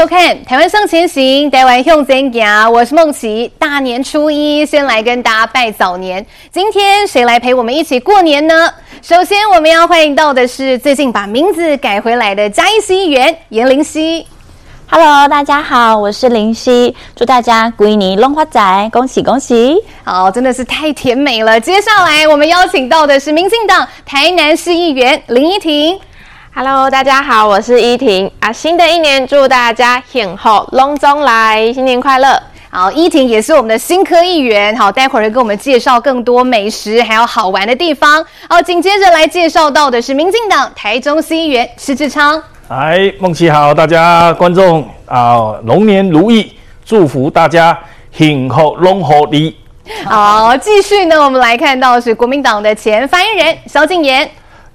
收看《台湾向前行》，台湾向前行。我是梦琪。大年初一，先来跟大家拜早年。今天谁来陪我们一起过年呢？首先，我们要欢迎到的是最近把名字改回来的嘉义市议员颜灵溪。Hello，大家好，我是林夕。祝大家鬼年龙华仔，恭喜恭喜！好，真的是太甜美了。接下来，我们邀请到的是民进党台南市议员林依婷。Hello，大家好，我是依婷啊。新的一年，祝大家幸福龙中来，新年快乐。好，依婷也是我们的新科议员。好，待会儿会跟我们介绍更多美食还有好玩的地方。好，紧接着来介绍到的是民进党台中市议员施志昌。嗨，梦琪好，大家观众啊，龙年如意，祝福大家幸福龙虎利。好，继续呢，我们来看到是国民党的前发言人萧敬言。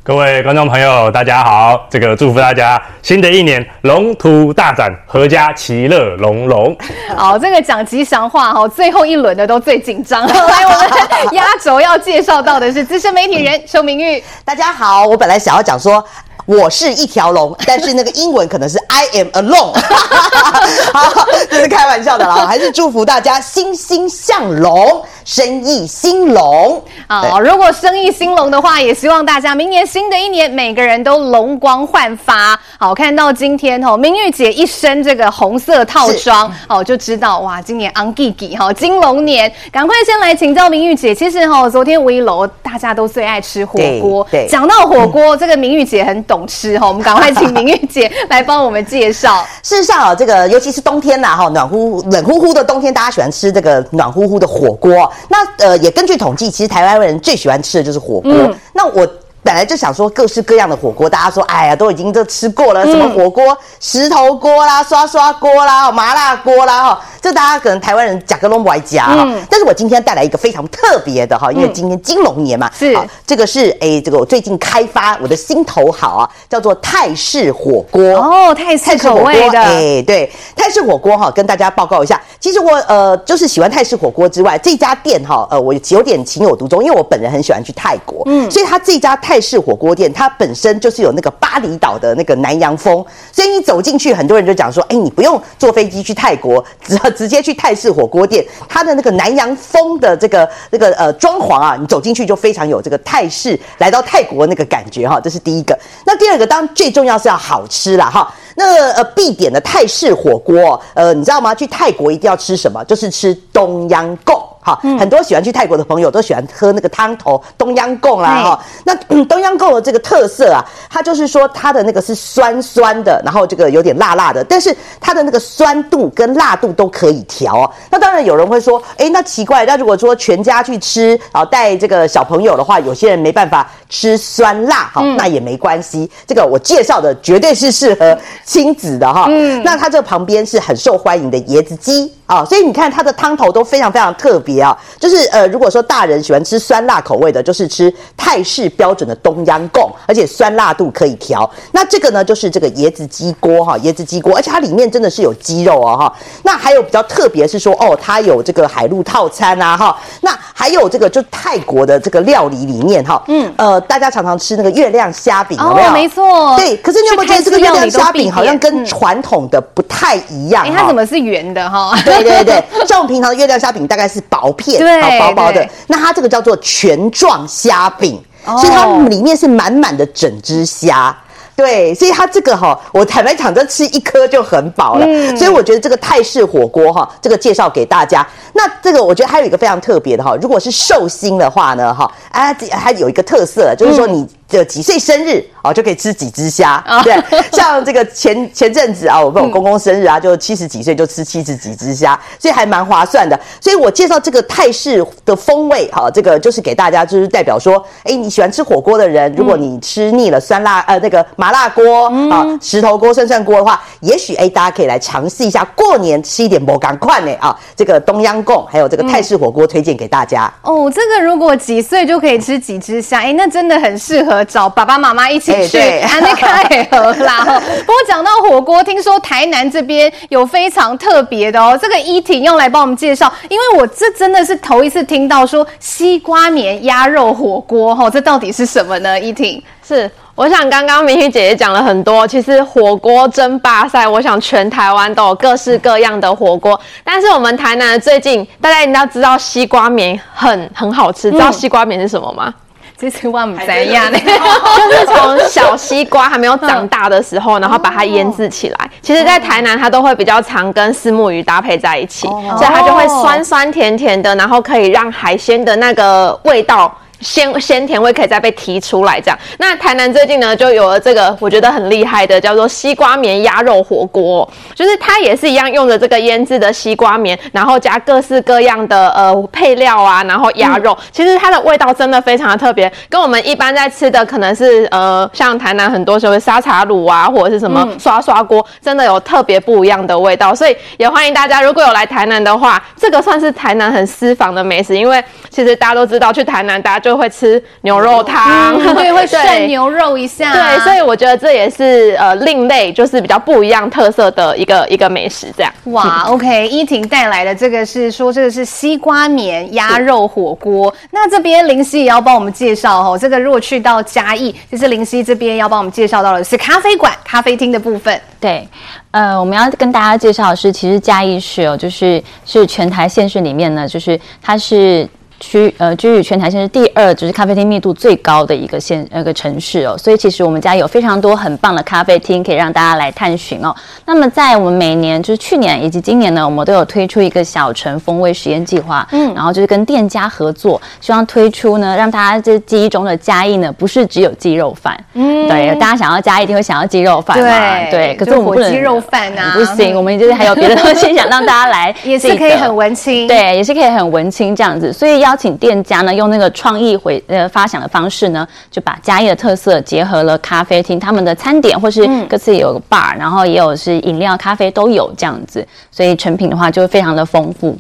各位观众朋友，大家好！这个祝福大家新的一年龙图大展，阖家其乐融融。好，这个讲吉祥话哈，最后一轮的都最紧张。来，我们压轴要介绍到的是资深媒体人邱明玉。大家好，我本来想要讲说我是一条龙，但是那个英文可能是 I am alone。好，这是开玩笑的啦，还是祝福大家欣欣向荣。生意兴隆啊！如果生意兴隆的话，也希望大家明年新的一年，每个人都龙光焕发。好，看到今天哦，明玉姐一身这个红色套装哦，就知道哇，今年昂吉吉哈金龙年。赶快先来请教明玉姐，其实哈，昨天五一楼大家都最爱吃火锅。对，讲到火锅，这个明玉姐很懂吃哈，我们赶快请明玉姐来帮我们介绍。事实上啊，这个尤其是冬天呐哈，暖乎冷乎乎的冬天，大家喜欢吃这个暖乎乎的火锅。那呃，也根据统计，其实台湾人最喜欢吃的就是火锅。嗯、那我本来就想说各式各样的火锅，大家说，哎呀，都已经都吃过了，什么火锅，石头锅啦、刷刷锅啦、麻辣锅啦，哈。这大家可能台湾人甲个拢不爱夹哈，但是我今天带来一个非常特别的哈，因为今天金龙年嘛，是。这个是哎，这个我最近开发我的心头好啊，叫做泰式火锅。哦，泰式口味的。哎，对，泰式火锅哈，跟大家报告一下，其实我呃就是喜欢泰式火锅之外，这家店哈呃我有点情有独钟，因为我本人很喜欢去泰国，嗯，所以他这家泰泰式火锅店它本身就是有那个巴厘岛的那个南洋风，所以你走进去，很多人就讲说，哎，你不用坐飞机去泰国，只要。直接去泰式火锅店，它的那个南洋风的这个那个呃装潢啊，你走进去就非常有这个泰式来到泰国那个感觉哈，这是第一个。那第二个当然最重要是要好吃啦哈。那呃必点的泰式火锅，呃你知道吗？去泰国一定要吃什么？就是吃冬阴功。好，很多喜欢去泰国的朋友都喜欢喝那个汤头东央贡啦哈。那 东央贡的这个特色啊，它就是说它的那个是酸酸的，然后这个有点辣辣的，但是它的那个酸度跟辣度都可以调哦。那当然有人会说，哎，那奇怪，那如果说全家去吃，然后带这个小朋友的话，有些人没办法吃酸辣，好，那也没关系。这个我介绍的绝对是适合亲子的哈。嗯，那它这旁边是很受欢迎的椰子鸡。啊、哦，所以你看它的汤头都非常非常特别啊，就是呃，如果说大人喜欢吃酸辣口味的，就是吃泰式标准的冬阴功，而且酸辣度可以调。那这个呢，就是这个椰子鸡锅哈，椰子鸡锅，而且它里面真的是有鸡肉哦哈。那还有比较特别是说哦，它有这个海陆套餐啊哈。那还有这个就泰国的这个料理里面哈，嗯呃，大家常常吃那个月亮虾饼有没有？哦，没错。对，可是你有没有觉得这个月亮虾饼好像跟传统的不太一样？它怎么是圆的哈？对对对对，像我们平常的月亮虾饼大概是薄片，对，薄薄的。那它这个叫做全状虾饼，所以它里面是满满的整只虾。对，所以它这个哈，我坦白讲，这吃一颗就很饱了。嗯，所以我觉得这个泰式火锅哈，这个介绍给大家。那这个我觉得还有一个非常特别的哈，如果是寿星的话呢哈，啊，还有一个特色就是说你。这几岁生日哦，就可以吃几只虾。对，像这个前前阵子啊，我跟我公公生日啊，就七十几岁就吃七十几只虾，所以还蛮划算的。所以我介绍这个泰式的风味，哈，这个就是给大家，就是代表说，哎，你喜欢吃火锅的人，如果你吃腻了酸辣呃那个麻辣锅啊、石头锅、涮涮锅的话，也许哎大家可以来尝试一下，过年吃一点不赶快呢啊，这个东央贡还有这个泰式火锅推荐给大家。哦，这个如果几岁就可以吃几只虾，哎，那真的很适合。合找爸爸妈妈一起去，那个也合啦。不过讲到火锅，听说台南这边有非常特别的哦，这个依婷用来帮我们介绍，因为我这真的是头一次听到说西瓜棉鸭肉火锅哈，这到底是什么呢？依婷是。我想刚刚明玉姐姐讲了很多，其实火锅争霸赛，我想全台湾都有各式各样的火锅。但是我们台南最近，大家一定要知道西瓜棉很很好吃，知道西瓜棉是什么吗？其实我们怎样呢？就是从小西瓜还没有长大的时候，然后把它腌制起来。其实，在台南它都会比较常跟虱目鱼搭配在一起，所以它就会酸酸甜甜的，然后可以让海鲜的那个味道。鲜鲜甜味可以再被提出来，这样。那台南最近呢，就有了这个我觉得很厉害的，叫做西瓜棉鸭肉火锅，就是它也是一样用的这个腌制的西瓜棉，然后加各式各样的呃配料啊，然后鸭肉，嗯、其实它的味道真的非常的特别，跟我们一般在吃的可能是呃像台南很多时候沙茶卤啊，或者是什么刷刷锅，真的有特别不一样的味道，所以也欢迎大家如果有来台南的话，这个算是台南很私房的美食，因为其实大家都知道去台南大家就会吃牛肉汤，嗯，对，会 涮牛肉一下，对，所以我觉得这也是呃另类，就是比较不一样特色的一个一个美食，这样。哇，OK，依婷带来的这个是说这个是西瓜棉鸭肉火锅，那这边林夕也要帮我们介绍哦，这个如果去到嘉义，就是林夕这边要帮我们介绍到的是咖啡馆、咖啡厅的部分。对，呃，我们要跟大家介绍的是，其实嘉义市哦，就是是全台县市里面呢，就是它是。区呃，居于全台县是第二，就是咖啡厅密度最高的一个县那个城市哦，所以其实我们家有非常多很棒的咖啡厅可以让大家来探寻哦。那么在我们每年就是去年以及今年呢，我们都有推出一个小城风味实验计划，嗯，然后就是跟店家合作，希望推出呢，让大家这记忆中的嘉义呢，不是只有鸡肉饭，嗯，对，大家想要嘉义一定会想要鸡肉饭嘛，对，对，可是我们不能鸡肉饭啊，不行，我们就是还有别的东西想让大家来，也是可以很文青，对，也是可以很文青这样子，所以邀请店家呢，用那个创意回呃发想的方式呢，就把嘉义的特色结合了咖啡厅，他们的餐点或是各自有个 bar，、嗯、然后也有是饮料、咖啡都有这样子，所以成品的话就会非常的丰富。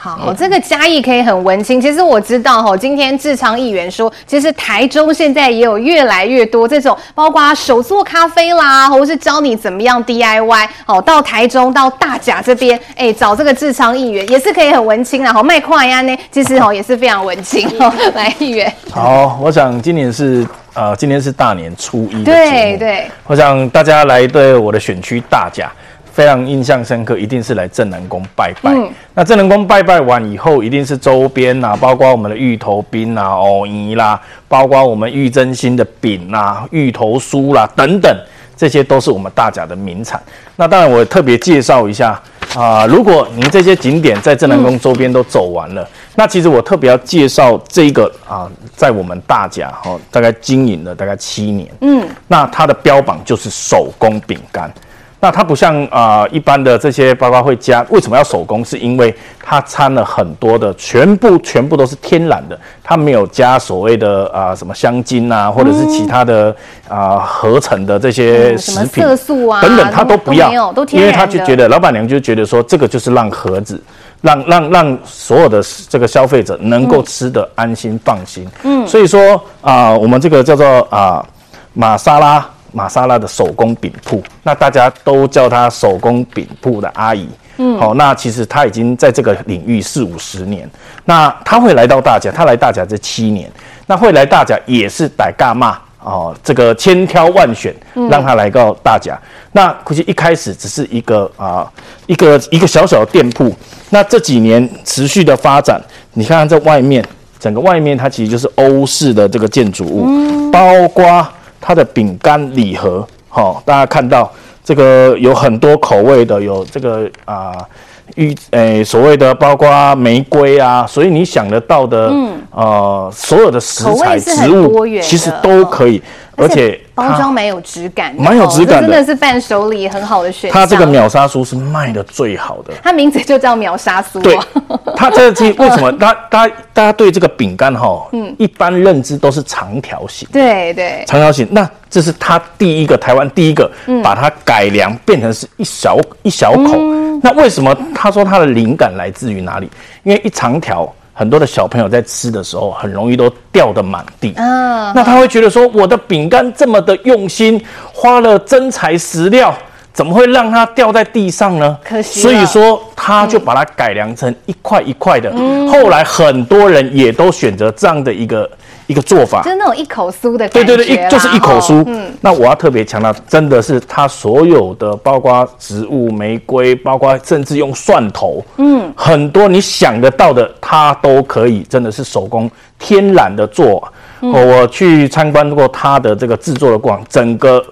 好，这个嘉义可以很文青。其实我知道哈，今天志昌议员说，其实台中现在也有越来越多这种，包括手做咖啡啦，或是教你怎么样 DIY。好，到台中到大甲这边，哎，找这个志昌议员也是可以很文青啦。好，卖快呀呢，其实哦也是非常文青 哦。来，议员。好，我想今年是呃，今天是大年初一。对对。我想大家来对我的选区大甲。非常印象深刻，一定是来正南宫拜拜。嗯、那正南宫拜拜完以后，一定是周边呐，包括我们的芋头冰啊、藕泥啦，包括我们玉珍心的饼啊、芋头酥啦等等，这些都是我们大甲的名产。那当然，我特别介绍一下啊、呃，如果您这些景点在正南宫周边都走完了，嗯、那其实我特别要介绍这个啊、呃，在我们大甲哈、哦，大概经营了大概七年，嗯，那它的标榜就是手工饼干。那它不像啊、呃、一般的这些包包会加，为什么要手工？是因为它掺了很多的，全部全部都是天然的，它没有加所谓的啊、呃、什么香精啊，或者是其他的啊、呃、合成的这些食品、嗯、色素啊等等，它都不要，都因为他就觉得老板娘就觉得说，这个就是让盒子，让让让所有的这个消费者能够吃得安心放心。嗯，所以说啊、呃，我们这个叫做啊、呃、玛莎拉。玛莎拉的手工饼铺，那大家都叫她手工饼铺的阿姨。嗯，好，那其实她已经在这个领域四五十年。那她会来到大甲，她来大甲这七年，那会来大甲也是歹嘎嘛哦，这个千挑万选，让她来到大甲。嗯、那估计一开始只是一个啊，一个一个小小的店铺。那这几年持续的发展，你看看这外面，整个外面它其实就是欧式的这个建筑物，嗯、包括。它的饼干礼盒，好、大家看到这个有很多口味的，有这个啊，玉、呃、诶，所谓的包括玫瑰啊，所以你想得到的，嗯，呃，所有的食材植物，其实都可以，哦、而且。包装蛮有质感，蛮有质感的，真的是伴手礼很好的选项。它这个秒杀酥是卖的最好的，它名字就叫秒杀酥。对，它这个 为什么？大大大家对这个饼干哈，嗯，一般认知都是长条形。对对，长条形。那这是它第一个台湾第一个把它改良变成是一小一小口。那为什么他说他的灵感来自于哪里？因为一长条。很多的小朋友在吃的时候，很容易都掉得满地。嗯，那他会觉得说，我的饼干这么的用心，花了真材实料，怎么会让它掉在地上呢？可惜所以说，他就把它改良成一块一块的。后来很多人也都选择这样的一个一个做法就。是那种一口酥的感觉对对对，一就是一口酥。哦嗯，那我要特别强调，真的是它所有的，包括植物玫瑰，包括甚至用蒜头，嗯，很多你想得到的，它都可以，真的是手工天然的做。我去参观过它的这个制作的过程，整个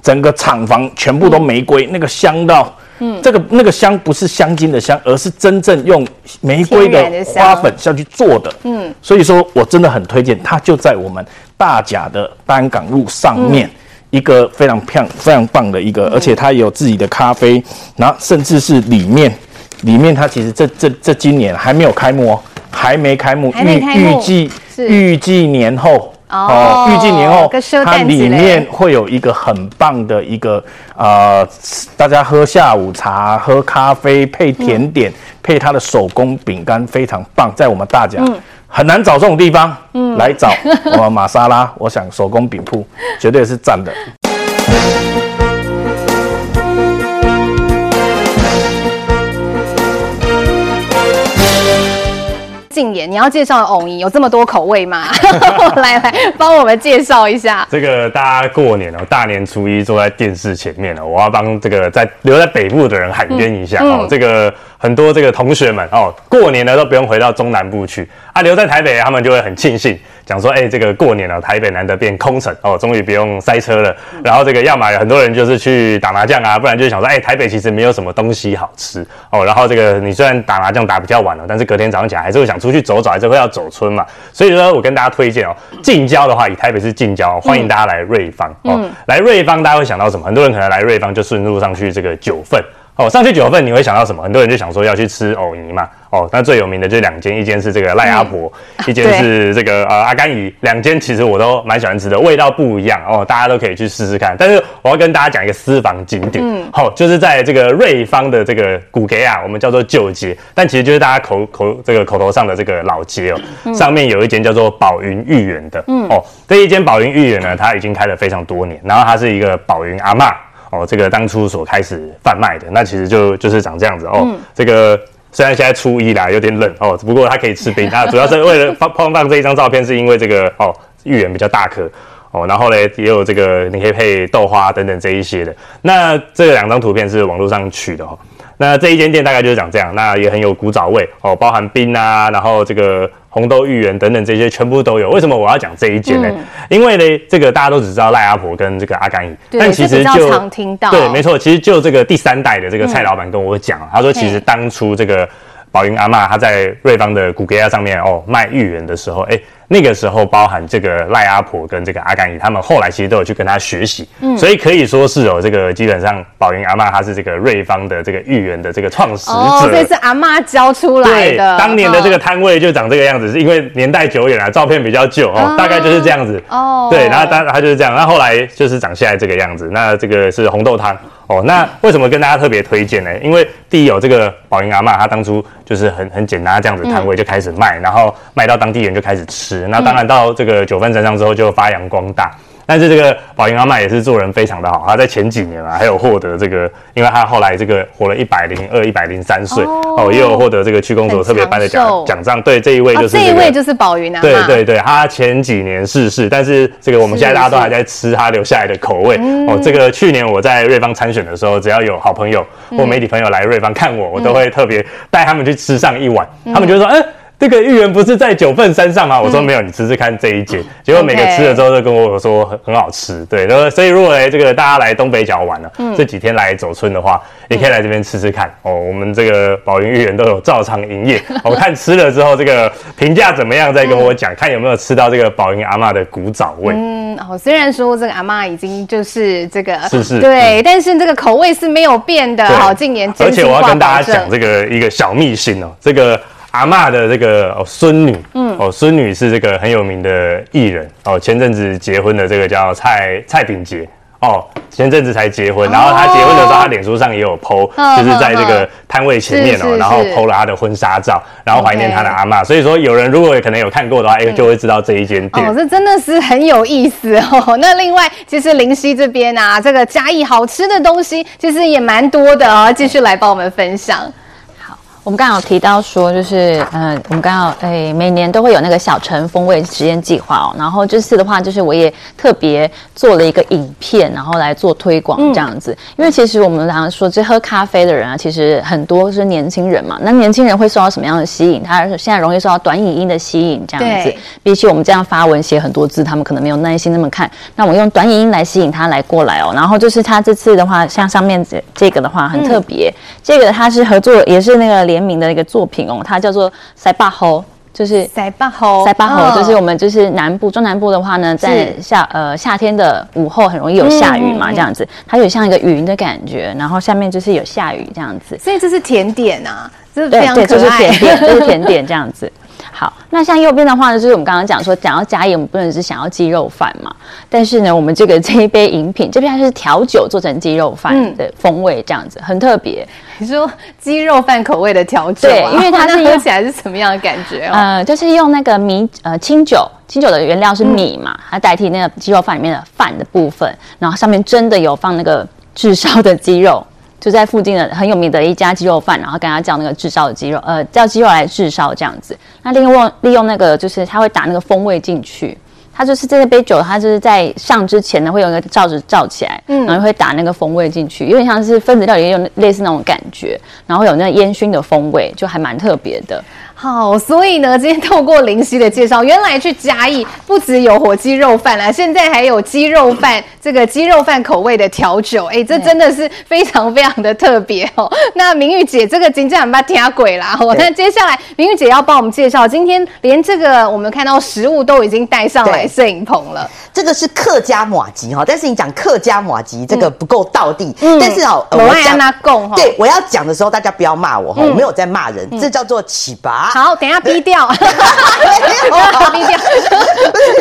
整个厂房全部都玫瑰，那个香到。嗯，这个那个香不是香精的香，而是真正用玫瑰的花粉下去做的。嗯，所以说我真的很推荐，它就在我们大甲的丹港路上面，一个非常漂非常棒的一个，而且它也有自己的咖啡，然后甚至是里面里面它其实这这这今年还没有开幕哦，还没开幕，预预计预计年后。哦预计年后它里面会有一个很棒的一个呃，大家喝下午茶、喝咖啡配甜点，配它的手工饼干，非常棒，在我们大甲、很难找这种地方，来找我们玛莎拉，我想手工饼铺绝对是赞的。静言，你要介绍的藕泥有这么多口味吗？来来，帮我们介绍一下。这个大家过年哦，大年初一坐在电视前面哦，我要帮这个在留在北部的人喊冤一下、嗯哦。这个很多这个同学们哦，过年呢都不用回到中南部去啊，留在台北，他们就会很庆幸，讲说，哎，这个过年了，台北难得变空城哦，终于不用塞车了。然后这个要么有很多人就是去打麻将啊，不然就是想说，哎，台北其实没有什么东西好吃哦。然后这个你虽然打麻将打比较晚了，但是隔天早上起来还是会想出去走走，还是会要走村嘛。所以呢我跟大家推荐哦，近郊的话，以台北市近郊，欢迎大家来瑞芳哦。来瑞芳，大家会想到什么？很多人可能来瑞芳就顺路上去这个九份。哦，上去九份你会想到什么？很多人就想说要去吃藕泥嘛。哦，那最有名的就是两间，一间是这个赖阿婆，一间是这个呃阿甘姨。两间其实我都蛮喜欢吃的，味道不一样哦，大家都可以去试试看。但是我要跟大家讲一个私房景点，嗯，好，就是在这个瑞芳的这个古街啊，我们叫做旧街，但其实就是大家口口这个口头上的这个老街哦。上面有一间叫做宝云芋园的，嗯，哦，这一间宝云芋园呢，它已经开了非常多年，然后它是一个宝云阿嬷。哦，这个当初所开始贩卖的，那其实就就是长这样子哦。嗯、这个虽然现在初一啦，有点冷哦，不过它可以吃冰。它主要是为了放放放这一张照片，是因为这个哦，芋圆比较大颗哦，然后呢也有这个你可以配豆花等等这一些的。那这两张图片是网络上取的哦。那这一间店大概就是长这样，那也很有古早味哦，包含冰啊，然后这个红豆芋圆等等这些全部都有。为什么我要讲这一间呢？嗯、因为呢，这个大家都只知道赖阿婆跟这个阿甘姨，但其实就常听到，对，没错，其实就这个第三代的这个蔡老板跟我讲，嗯、他说其实当初这个宝云阿嬷他在瑞芳的古街上面哦卖芋圆的时候，哎。那个时候，包含这个赖阿婆跟这个阿甘姨，他们后来其实都有去跟他学习，嗯，所以可以说是有，这个基本上宝云阿嬷她是这个瑞芳的这个芋圆的这个创始者，哦，这是阿嬷教出来的。对，当年的这个摊位就长这个样子，是因为年代久远了，照片比较旧哦，大概就是这样子。哦，对，然后当然他就是这样，那后来就是长现在这个样子。那这个是红豆汤哦，那为什么跟大家特别推荐呢？因为第一有这个宝盈阿嬷，她当初就是很很简单这样子摊位就开始卖，然后卖到当地人就开始吃。那当然到这个九份山上之后就发扬光大，但是这个宝云阿嬷也是做人非常的好，她在前几年啊还有获得这个，因为她后来这个活了一百零二、一百零三岁哦，也有获得这个区公所特别颁的奖奖章。对，这一位就是、这个哦、这一位就是宝云阿嬷。对对对，她前几年逝世，但是这个我们现在大家都还在吃她留下来的口味哦。这个去年我在瑞芳参选的时候，只要有好朋友或媒体朋友来瑞芳看我，我都会特别带他们去吃上一碗，他们就说嗯。这个芋圆不是在九份山上吗？我说没有，你吃吃看这一间。结果每个吃了之后都跟我说很很好吃。对，然后所以如果来这个大家来东北角玩了，这几天来走春的话，也可以来这边吃吃看哦。我们这个宝云芋圆都有照常营业，我看吃了之后这个评价怎么样，再跟我讲，看有没有吃到这个宝云阿嬷的古早味。嗯，哦，虽然说这个阿嬷已经就是这个是是对，但是这个口味是没有变的。好，静言，而且我要跟大家讲这个一个小秘辛哦，这个。阿嬷的这个哦孙女，嗯哦孙女是这个很有名的艺人哦，前阵子结婚的这个叫蔡蔡炳杰哦，前阵子才结婚，然后他结婚的时候，他脸书上也有 PO，就是在这个摊位前面哦，然后 PO 了他的婚纱照，然后怀念他的阿嬷。所以说，有人如果可能有看过的话，哎，就会知道这一间店。哦，这真的是很有意思哦。那另外，其实林夕这边啊，这个嘉义好吃的东西其实也蛮多的哦，继续来帮我们分享。我们刚刚有提到说，就是嗯、呃，我们刚好诶，每年都会有那个小城风味实验计划哦。然后这次的话，就是我也特别做了一个影片，然后来做推广这样子。嗯、因为其实我们常常说，这喝咖啡的人啊，其实很多是年轻人嘛。那年轻人会受到什么样的吸引？他现在容易受到短影音的吸引，这样子。比起我们这样发文写很多字，他们可能没有耐心那么看。那我用短影音来吸引他来过来哦。然后就是他这次的话，像上面这这个的话很特别，嗯、这个他是合作，也是那个连。联名的一个作品哦，它叫做塞巴吼，就是塞巴吼，塞巴吼，就是我们就是南部中南部的话呢，在夏呃夏天的午后很容易有下雨嘛，这样子，它有像一个云的感觉，然后下面就是有下雨这样子，所以这是甜点啊，这是非常可爱，对，就是甜点，这是甜点这样子。好，那像右边的话呢，就是我们刚刚讲说，讲到嘉义，我们不能是想要鸡肉饭嘛。但是呢，我们这个 这一杯饮品，这边它是调酒做成鸡肉饭的风味，这样子、嗯、很特别。你说鸡肉饭口味的调酒、啊，对，因为它是 喝起来是什么样的感觉、哦？呃，就是用那个米呃清酒，清酒的原料是米嘛，嗯、它代替那个鸡肉饭里面的饭的部分，然后上面真的有放那个炙烧的鸡肉。就在附近的很有名的一家鸡肉饭，然后跟他叫那个炙烧的鸡肉，呃，叫鸡肉来炙烧这样子。那利用利用那个，就是他会打那个风味进去。他就是这杯酒，他就是在上之前呢，会有一个罩子罩起来，嗯，然后会打那个风味进去，有点像是分子料理，也有类似那种感觉，然后有那个烟熏的风味，就还蛮特别的。好，所以呢，今天透过林夕的介绍，原来去嘉义不只有火鸡肉饭啦，现在还有鸡肉饭，这个鸡肉饭口味的调酒，哎，这真的是非常非常的特别哦。那明玉姐，这个真正很怕听鬼啦。哦，那接下来明玉姐要帮我们介绍，今天连这个我们看到食物都已经带上来摄影棚了。这个是客家马吉哈，但是你讲客家马吉这个不够道地，嗯、但是哦，我要让他供哈。对，我要讲的时候，大家不要骂我哈，嗯、我没有在骂人，嗯、这叫做起拔。好，等下逼掉，逼掉，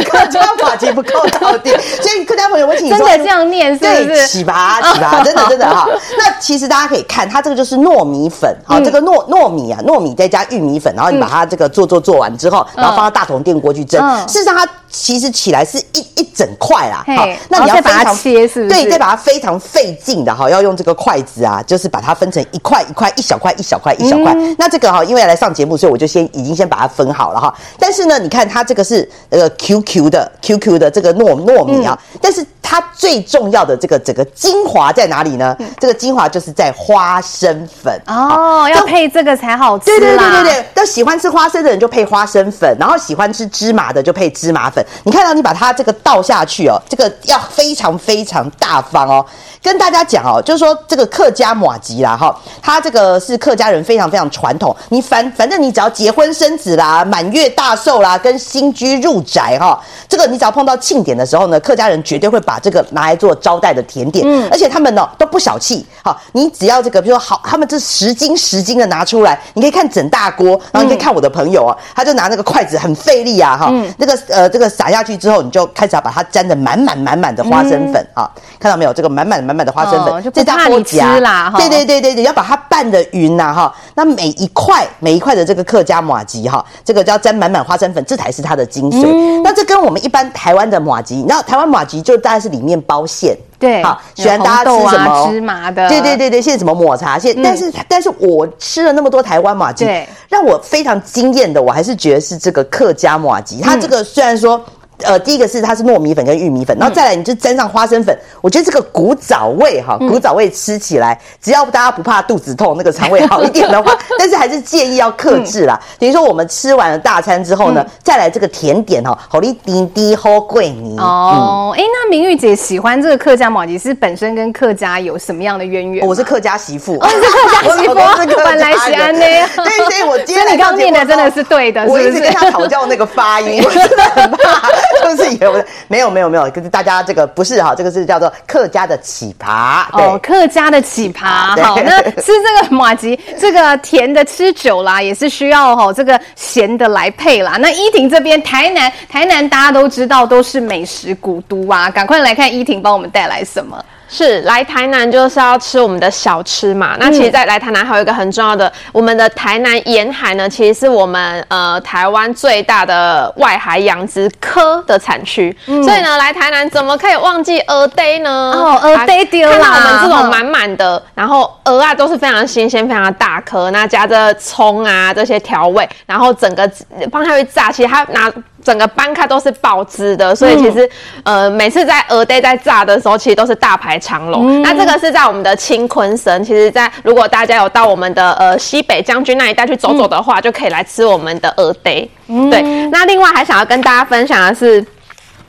客家麻糬不够到底，所以客家朋友，我请你说真的这样念是不是？对，起吧，起吧，真的真的哈。那其实大家可以看，它这个就是糯米粉，好，这个糯糯米啊，糯米再加玉米粉，然后你把它这个做做做完之后，然后放到大同电锅去蒸。事实上，它其实起来是一一整块啦，好，那你要把它切，是不是？对，再把它非常费劲的哈，要用这个筷子啊，就是把它分成一块一块、一小块一小块一小块。那这个哈，因为来上节目，所以我就先已经先把它分好了哈。但是呢，你看它这个是呃 QQ 的 QQ 的这个糯糯米啊，但是。它最重要的这个整个精华在哪里呢？嗯、这个精华就是在花生粉哦，要配这个才好吃。对对对对对，都喜欢吃花生的人就配花生粉，然后喜欢吃芝麻的就配芝麻粉。你看到你把它这个倒下去哦，这个要非常非常大方哦。跟大家讲哦，就是说这个客家马吉啦哈，它这个是客家人非常非常传统。你反反正你只要结婚生子啦、满月大寿啦、跟新居入宅哈，这个你只要碰到庆典的时候呢，客家人绝对会把这个拿来做招待的甜点。嗯，而且他们呢都不小气。好，你只要这个，比如说好，他们这十斤十斤的拿出来，你可以看整大锅，然后你可以看我的朋友啊，他就拿那个筷子很费力啊哈，那个呃这个撒下去之后，你就开始要把它沾的满满满满的花生粉啊，看到没有？这个满满满满的花生粉。哦、就不怕你吃啦，对对对对对，要把它拌的匀呐哈。那每一块每一块的这个客家马吉哈，这个就要沾满满花生粉，这才是它的精髓。嗯、那这跟我们一般台湾的马吉，你知道台湾马吉就大概是里面包馅，对，好喜欢大家吃什么、啊、芝麻的，对对对对，现在什么抹茶？现，嗯、但是但是我吃了那么多台湾麻糬，对。让我非常惊艳的，我还是觉得是这个客家马吉，它这个虽然说。呃，第一个是它是糯米粉跟玉米粉，然后再来你就沾上花生粉，我觉得这个古早味哈，古早味吃起来，只要大家不怕肚子痛，那个肠胃好一点的话，但是还是建议要克制啦。等于说我们吃完了大餐之后呢，再来这个甜点哈，好哩滴滴好桂泥哦。哎，那明玉姐喜欢这个客家麻糬，是本身跟客家有什么样的渊源？我是客家媳妇，我是客家媳妇，本来是安呢。对，所以我今天你刚念的真的是对的，我一直跟他讨教那个发音，我真的很怕。是不是以为我没有没有没有，可是大家这个不是哈，这个是叫做客家的奇葩。哦，客家的奇葩。好，那吃这个马吉，这个甜的吃久啦，也是需要哈这个咸的来配啦。那依婷这边，台南台南大家都知道都是美食古都啊，赶快来看依婷帮我们带来什么。是来台南就是要吃我们的小吃嘛。那其实，在来台南还有一个很重要的，我们的台南沿海呢，其实是我们呃台湾最大的外海养殖科的产区。嗯、所以呢，来台南怎么可以忘记蚵嗲呢？哦，蚵嗲丢了。看到我们这种满满的，然后蚵啊都是非常新鲜、非常大颗，那加着葱啊这些调味，然后整个放下去炸，其实它拿。整个班卡都是爆汁的，所以其实、嗯、呃每次在蚵嗲在炸的时候，其实都是大排长龙。嗯、那这个是在我们的青昆神，其实在如果大家有到我们的呃西北将军那一带去走走的话，嗯、就可以来吃我们的蚵嗲。嗯、对，那另外还想要跟大家分享的是，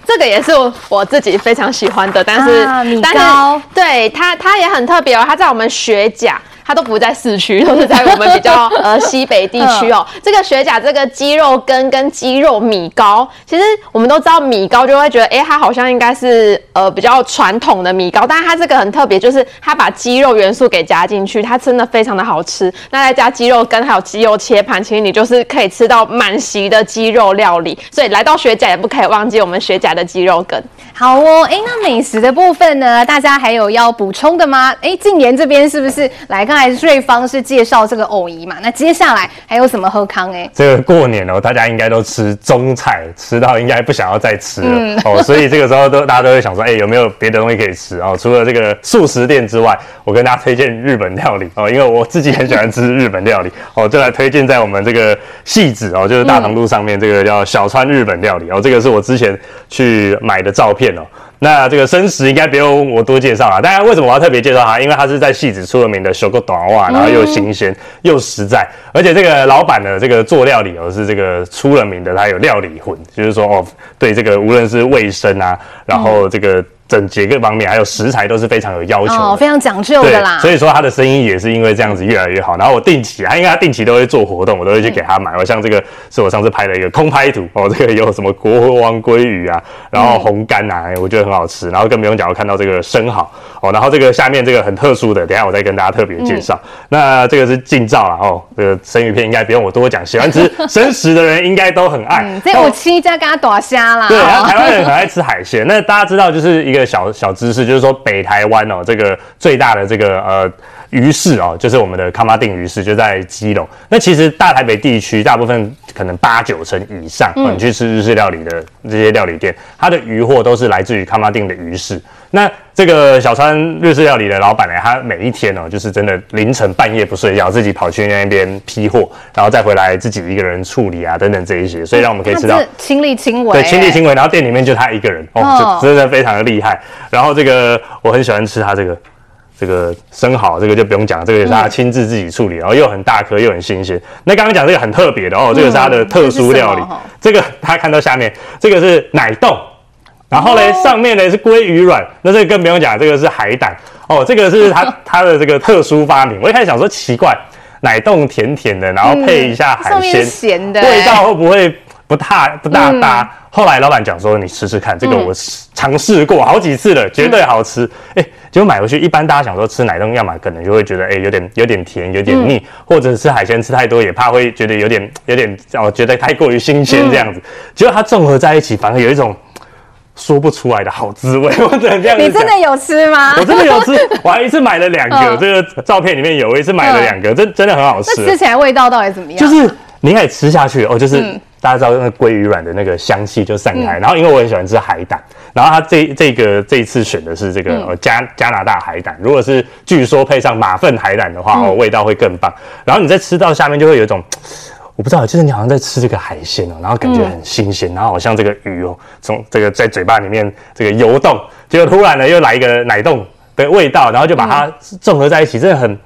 这个也是我自己非常喜欢的，但是、啊、但是对它它也很特别哦，它在我们学甲。它都不在市区，都是在我们比较 呃西北地区哦。这个学甲这个鸡肉羹跟鸡肉米糕，其实我们都知道米糕就会觉得，哎，它好像应该是呃比较传统的米糕，但是它这个很特别，就是它把鸡肉元素给加进去，它真的非常的好吃。那再加鸡肉羹还有鸡肉切盘，其实你就是可以吃到满席的鸡肉料理。所以来到学甲也不可以忘记我们学甲的鸡肉羹。好哦，哎，那美食的部分呢，大家还有要补充的吗？哎，静言这边是不是来刚才瑞芳是介绍这个藕姨嘛？那接下来还有什么喝康哎？这个过年哦，大家应该都吃中菜，吃到应该不想要再吃了、嗯、哦，所以这个时候都大家都会想说，哎，有没有别的东西可以吃哦？除了这个素食店之外，我跟大家推荐日本料理哦，因为我自己很喜欢吃日本料理哦，就来推荐在我们这个戏子哦，就是大同路上面这个叫小川日本料理哦，这个是我之前去买的照片哦。那这个生食应该不用我多介绍了。大家为什么我要特别介绍它？因为它是在戏子出了名的小个短袜，然后又新鲜又实在，而且这个老板的这个做料理哦是这个出了名的，他有料理魂，就是说哦，对这个无论是卫生啊，然后这个。整洁各方面，还有食材都是非常有要求的，哦，非常讲究的啦。所以说他的生意也是因为这样子越来越好。然后我定期，他因为他定期都会做活动，我都会去给他买。我、嗯、像这个是我上次拍的一个空拍图哦，这个有什么国王鲑鱼啊，然后红干啊，我觉得很好吃。然后更不用讲，我看到这个生蚝哦，然后这个下面这个很特殊的，等一下我再跟大家特别介绍。嗯、那这个是近照了哦，这个生鱼片应该不用我多讲，喜欢吃 生食的人应该都很爱。嗯、这我七家跟他躲虾啦。对，然后台湾人 很爱吃海鲜。那大家知道就是一个小小知识。就是说，北台湾哦，这个最大的这个呃鱼市哦，就是我们的康巴定鱼市，就在基隆。那其实大台北地区大部分可能八九成以上，嗯、你去吃日式料理的这些料理店，它的鱼货都是来自于康巴定的鱼市。那这个小川日式料理的老板呢，他每一天哦，就是真的凌晨半夜不睡觉，自己跑去那边批货，然后再回来自己一个人处理啊，等等这一些，所以让我们可以吃到亲力亲为，对，亲力亲为。然后店里面就他一个人哦，真的非常的厉害。然后这个我很喜欢吃他这个这个生蚝，这个就不用讲，这个也是他亲自自己处理，然后又很大颗又很新鲜。那刚刚讲这个很特别的哦，这个是他的特殊料理，这个他看到下面这个是奶冻。然后呢，上面呢是鲑鱼卵，那这个更不用讲，这个是海胆哦，这个是他 他的这个特殊发明。我一开始想说奇怪，奶冻甜甜的，然后配一下海鲜，咸的，味道会不会不大不大搭？嗯、后来老板讲说，你试试看，这个我尝试过好几次了，绝对好吃。哎、嗯，结果买回去，一般大家想说吃奶冻，要么可能就会觉得哎有点有点甜，有点腻，嗯、或者吃海鲜吃太多也怕会觉得有点有点哦，觉得太过于新鲜这样子。嗯、结果它综合在一起，反而有一种。说不出来的好滋味，我只能这样。你真的有吃吗？我真的有吃，我还一次买了两个。嗯、这个照片里面有，我一次买了两个，真、嗯、真的很好吃。吃起来味道到底怎么样？就是你可以吃下去哦，就是、嗯、大家知道那个鲑鱼卵的那个香气就散开。嗯、然后因为我很喜欢吃海胆，然后它这这个这一次选的是这个、嗯、加加拿大海胆。如果是据说配上马粪海胆的话，哦，味道会更棒。然后你再吃到下面就会有一种。我不知道，就是你好像在吃这个海鲜哦，然后感觉很新鲜，嗯、然后好像这个鱼哦，从这个在嘴巴里面这个游动，结果突然呢又来一个奶冻的味道，然后就把它综合在一起，真的很。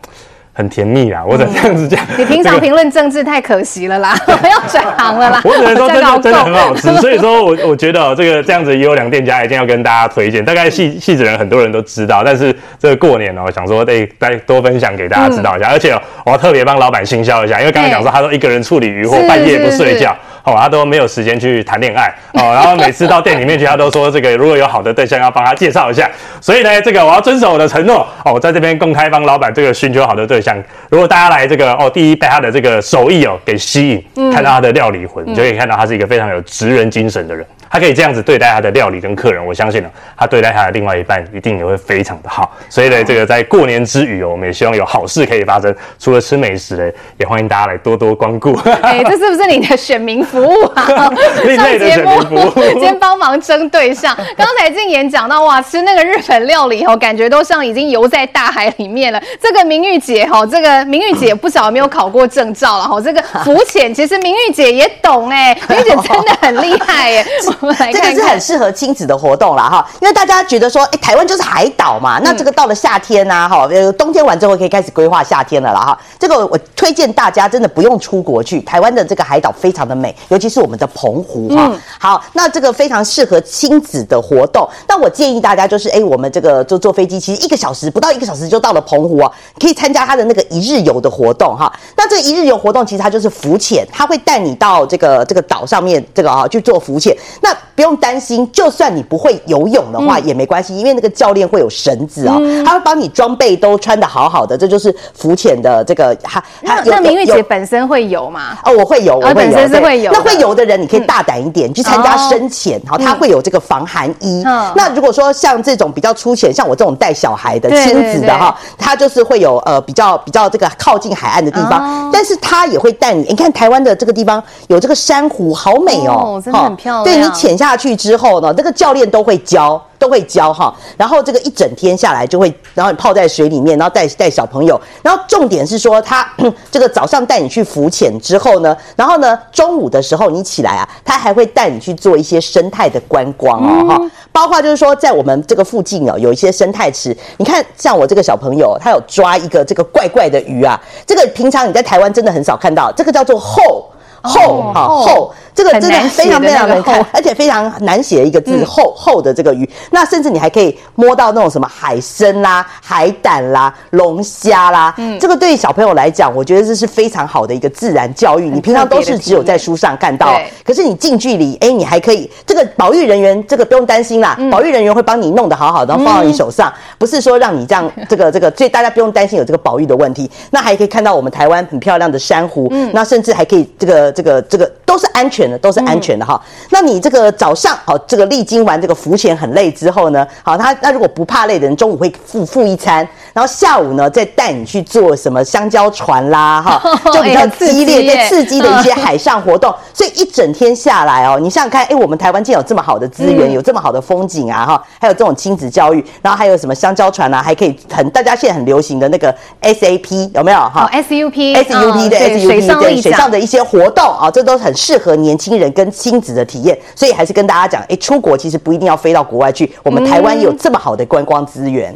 很甜蜜啦！我只能这样子讲。你平常评论政治太可惜了啦，我要转行了啦。我只能说真的 真的很好吃，所以说我我觉得这个这样子优良店家一定要跟大家推荐。大概戏戏子人很多人都知道，但是这个过年哦，想说得再多分享给大家知道一下。而且我要特别帮老板行销一下，因为刚刚讲说他说一个人处理鱼货，半夜不睡觉。哦，他都没有时间去谈恋爱哦，然后每次到店里面去，他都说这个如果有好的对象要帮他介绍一下。所以呢，这个我要遵守我的承诺哦，我在这边公开帮老板这个寻求好的对象。如果大家来这个哦，第一被他的这个手艺哦给吸引，嗯、看到他的料理魂，你就可以看到他是一个非常有职人精神的人。他可以这样子对待他的料理跟客人，我相信呢，他对待他的另外一半一定也会非常的好。所以呢，这个在过年之余哦，我们也希望有好事可以发生。除了吃美食呢，也欢迎大家来多多光顾。哎、欸，这是不是你的选民服务啊？另类的选民服务，先帮忙争对象。刚才静言讲到哇，吃那个日本料理哦，感觉都像已经游在大海里面了。这个明玉姐哈，这个明玉姐不晓得有没有考过证照了哈。这个浮潜，其实明玉姐也懂哎，明玉姐真的很厉害 耶。这个是很适合亲子的活动啦哈，因为大家觉得说，哎，台湾就是海岛嘛，那这个到了夏天呐，哈，呃，冬天完之后可以开始规划夏天了啦哈。这个我推荐大家真的不用出国去，台湾的这个海岛非常的美，尤其是我们的澎湖哈。好，那这个非常适合亲子的活动。那我建议大家就是，哎，我们这个坐坐飞机，其实一个小时不到一个小时就到了澎湖啊，可以参加他的那个一日游的活动哈。那这个一日游活动其实它就是浮潜，他会带你到这个这个岛上面这个啊去做浮潜，那不用。担心，就算你不会游泳的话也没关系，因为那个教练会有绳子哦，他会帮你装备都穿的好好的，这就是浮潜的这个。他他那明月姐本身会游吗？哦，我会游，我会游。本身是会游。那会游的人，你可以大胆一点去参加深潜，好，他会有这个防寒衣。那如果说像这种比较粗浅，像我这种带小孩的亲子的哈，他就是会有呃比较比较这个靠近海岸的地方，但是他也会带你。你看台湾的这个地方有这个珊瑚，好美哦，真的很漂亮。对，你潜下去。之后呢，这个教练都会教，都会教哈。然后这个一整天下来就会，然后你泡在水里面，然后带带小朋友。然后重点是说，他 这个早上带你去浮潜之后呢，然后呢中午的时候你起来啊，他还会带你去做一些生态的观光哦哈。包括就是说，在我们这个附近哦，有一些生态池。你看，像我这个小朋友，他有抓一个这个怪怪的鱼啊，这个平常你在台湾真的很少看到，这个叫做后后哈后。这个真的非常非常难看，而且非常难写的一个字，厚厚的这个鱼。那甚至你还可以摸到那种什么海参啦、海胆啦、龙虾啦。嗯，这个对于小朋友来讲，我觉得这是非常好的一个自然教育。你平常都是只有在书上看到，可是你近距离，哎，你还可以。这个保育人员，这个不用担心啦，保育人员会帮你弄得好好的，然后放到你手上，不是说让你这样 这个这个，所以大家不用担心有这个保育的问题。那还可以看到我们台湾很漂亮的珊瑚，嗯，那甚至还可以这个这个这个都是安全。都是安全的哈。那你这个早上好，这个历经完这个浮潜很累之后呢，好，他那如果不怕累的人，中午会付付一餐，然后下午呢再带你去做什么香蕉船啦，哈，就比较激烈、更刺激的一些海上活动。所以一整天下来哦，你想想看，哎，我们台湾竟然有这么好的资源，有这么好的风景啊，哈，还有这种亲子教育，然后还有什么香蕉船啊，还可以很大家现在很流行的那个 SAP 有没有哈？SUP，SUP 的 SUP 对水上的一些活动啊，这都很适合年轻人跟亲子的体验，所以还是跟大家讲，哎，出国其实不一定要飞到国外去，我们台湾有这么好的观光资源。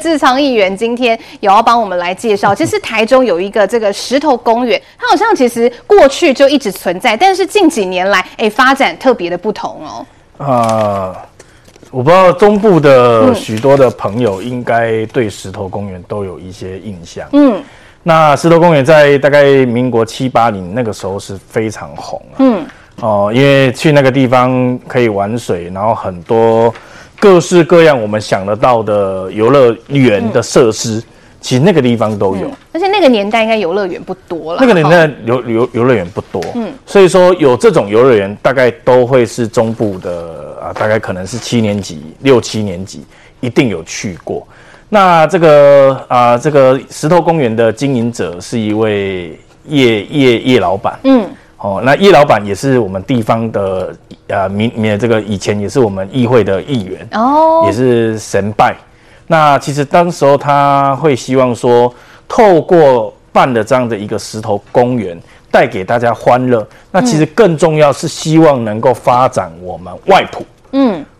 志昌议员今天也要帮我们来介绍，其实台中有一个这个石头公园，它好像其实过去就一直存在，但是近几年来，哎，发展特别的不同哦。啊。Uh 我不知道中部的许多的朋友应该对石头公园都有一些印象。嗯，那石头公园在大概民国七八年那个时候是非常红啊。嗯，哦，因为去那个地方可以玩水，然后很多各式各样我们想得到的游乐园的设施。其实那个地方都有，嗯、而且那个年代应该游乐园不多了。那个年代游游游乐园不多，嗯，所以说有这种游乐园，大概都会是中部的啊，大概可能是七年级、六七年级一定有去过。那这个啊，这个石头公园的经营者是一位叶叶叶老板，嗯，哦，那叶老板也是我们地方的啊，民民这个以前也是我们议会的议员哦，也是神拜。那其实当时候他会希望说，透过办的这样的一个石头公园，带给大家欢乐。那其实更重要是希望能够发展我们外埔。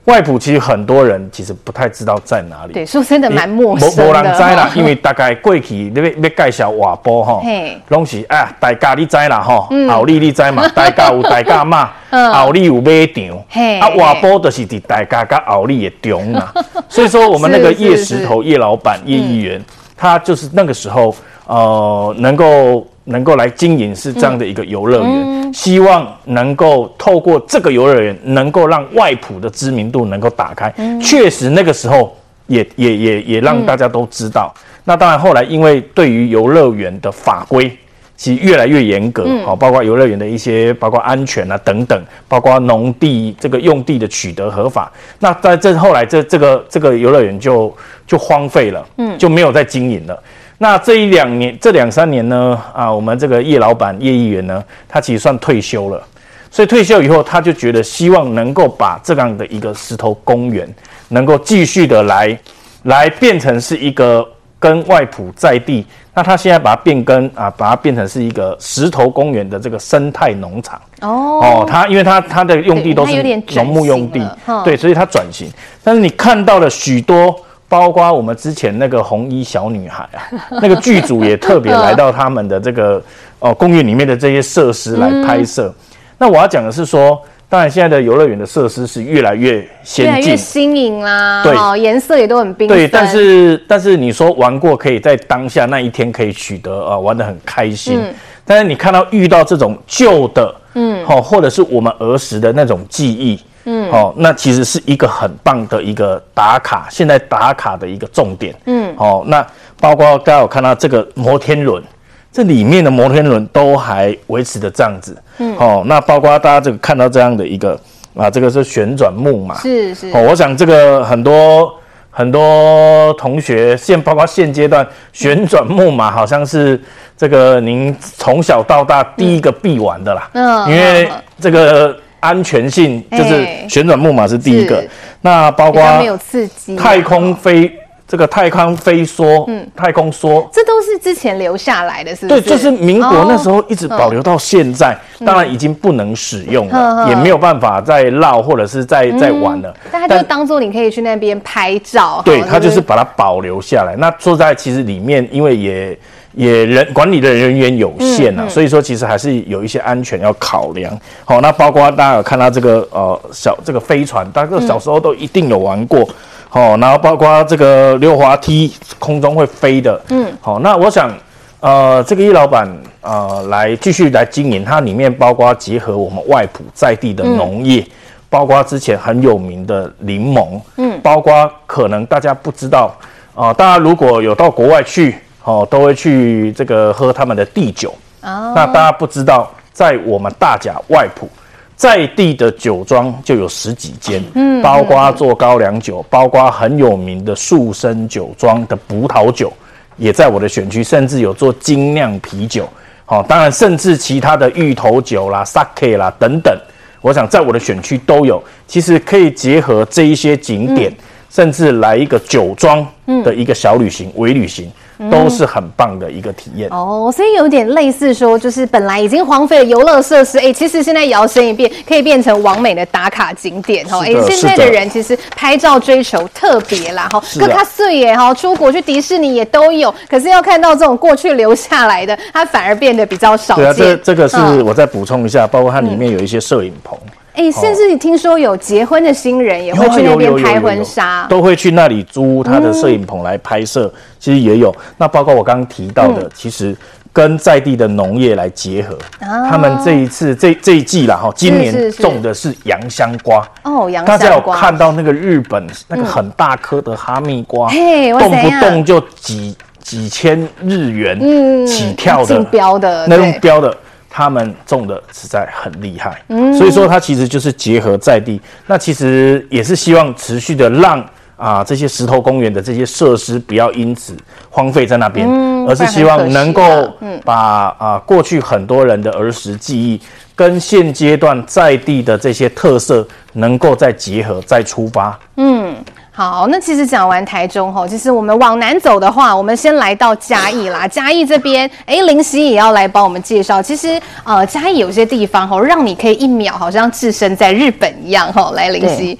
外埔其实很多人其实不太知道在哪里。对，说真的蛮陌生的。没人知啦，因为大概过去你要要介绍外埔哈，拢是啊，大家你知啦哈，后里你知嘛，大家有大家嘛，后里有马场，啊外埔就是伫大家跟后里的中啊。所以说我们那个叶石头叶老板叶议员，他就是那个时候呃能够。能够来经营是这样的一个游乐园，嗯、希望能够透过这个游乐园，能够让外埔的知名度能够打开。嗯、确实那个时候也也也也让大家都知道。嗯、那当然后来因为对于游乐园的法规其实越来越严格，好、嗯，包括游乐园的一些包括安全啊等等，包括农地这个用地的取得合法。那在这后来这这个这个游乐园就就荒废了，嗯，就没有再经营了。那这一两年，这两三年呢，啊，我们这个叶老板叶议员呢，他其实算退休了，所以退休以后，他就觉得希望能够把这样的一个石头公园，能够继续的来，来变成是一个跟外埔在地，那他现在把它变更啊，把它变成是一个石头公园的这个生态农场。哦。哦，他因为他他的用地都是农牧用地，对，所以他转型，但是你看到了许多。包括我们之前那个红衣小女孩啊，那个剧组也特别来到他们的这个哦公园里面的这些设施来拍摄。嗯、那我要讲的是说，当然现在的游乐园的设施是越来越先进，越来越新颖啦，对，颜色也都很缤纷。对，但是但是你说玩过可以在当下那一天可以取得啊玩的很开心，嗯、但是你看到遇到这种旧的，嗯，好，或者是我们儿时的那种记忆。嗯，好、哦，那其实是一个很棒的一个打卡，现在打卡的一个重点。嗯，好、哦，那包括大家有看到这个摩天轮，这里面的摩天轮都还维持的这样子。嗯，好、哦，那包括大家这个看到这样的一个啊，这个是旋转木马。是是。哦，我想这个很多很多同学现包括现阶段旋转木马好像是这个您从小到大第一个必玩的啦。嗯，因为这个。安全性就是旋转木马是第一个，欸、那包括没有刺激太空飞这个太空飞梭，嗯，太空梭，这都是之前留下来的，是不是？对，就是民国那时候一直保留到现在，哦、当然已经不能使用了，嗯、也没有办法再绕或者是再再玩了。但它就当做你可以去那边拍照，对，它就是把它保留下来。那坐在其实里面，因为也。也人管理的人员有限啊，嗯嗯、所以说其实还是有一些安全要考量。好，那包括大家有看到这个呃小这个飞船，大家小时候都一定有玩过。好，然后包括这个溜滑梯，空中会飞的。嗯，好，那我想呃这个易老板呃来继续来经营，它里面包括结合我们外埔在地的农业，嗯、包括之前很有名的柠檬，嗯，包括可能大家不知道啊、呃，大家如果有到国外去。哦，都会去这个喝他们的地酒。哦，那大家不知道，在我们大甲外埔在地的酒庄就有十几间，嗯，包括做高粱酒，包括很有名的树生酒庄的葡萄酒，也在我的选区，甚至有做精酿啤酒。好，当然，甚至其他的芋头酒啦、sake 啦等等，我想在我的选区都有。其实可以结合这一些景点，嗯、甚至来一个酒庄的一个小旅行、微旅行。都是很棒的一个体验、嗯、哦，所以有点类似说，就是本来已经荒废的游乐设施，哎、欸，其实现在摇身一变，可以变成完美的打卡景点哈。哎、欸，现在的人其实拍照追求特别啦哈，各卡碎耶哈，出国去迪士尼也都有，可是要看到这种过去留下来的，它反而变得比较少见。对啊，这这个是我再补充一下，包括它里面有一些摄影棚。嗯哎，甚至你听说有结婚的新人也会去那边拍婚纱，都会去那里租他的摄影棚来拍摄。嗯、其实也有，那包括我刚刚提到的，嗯、其实跟在地的农业来结合。啊、他们这一次这这一季啦哈，今年种的是洋香瓜。哦，洋香瓜。大家有看到那个日本那个很大颗的哈密瓜，嗯、动不动就几几千日元起跳的，标的那种标的。他们种的实在很厉害，嗯，所以说它其实就是结合在地，那其实也是希望持续的让啊这些石头公园的这些设施不要因此荒废在那边，嗯，而是希望能够把啊过去很多人的儿时记忆跟现阶段在地的这些特色能够再结合再出发，嗯。好，那其实讲完台中吼，其实我们往南走的话，我们先来到嘉义啦。嘉义这边，哎，林夕也要来帮我们介绍。其实，呃，嘉义有些地方吼，让你可以一秒好像置身在日本一样吼。来，林夕。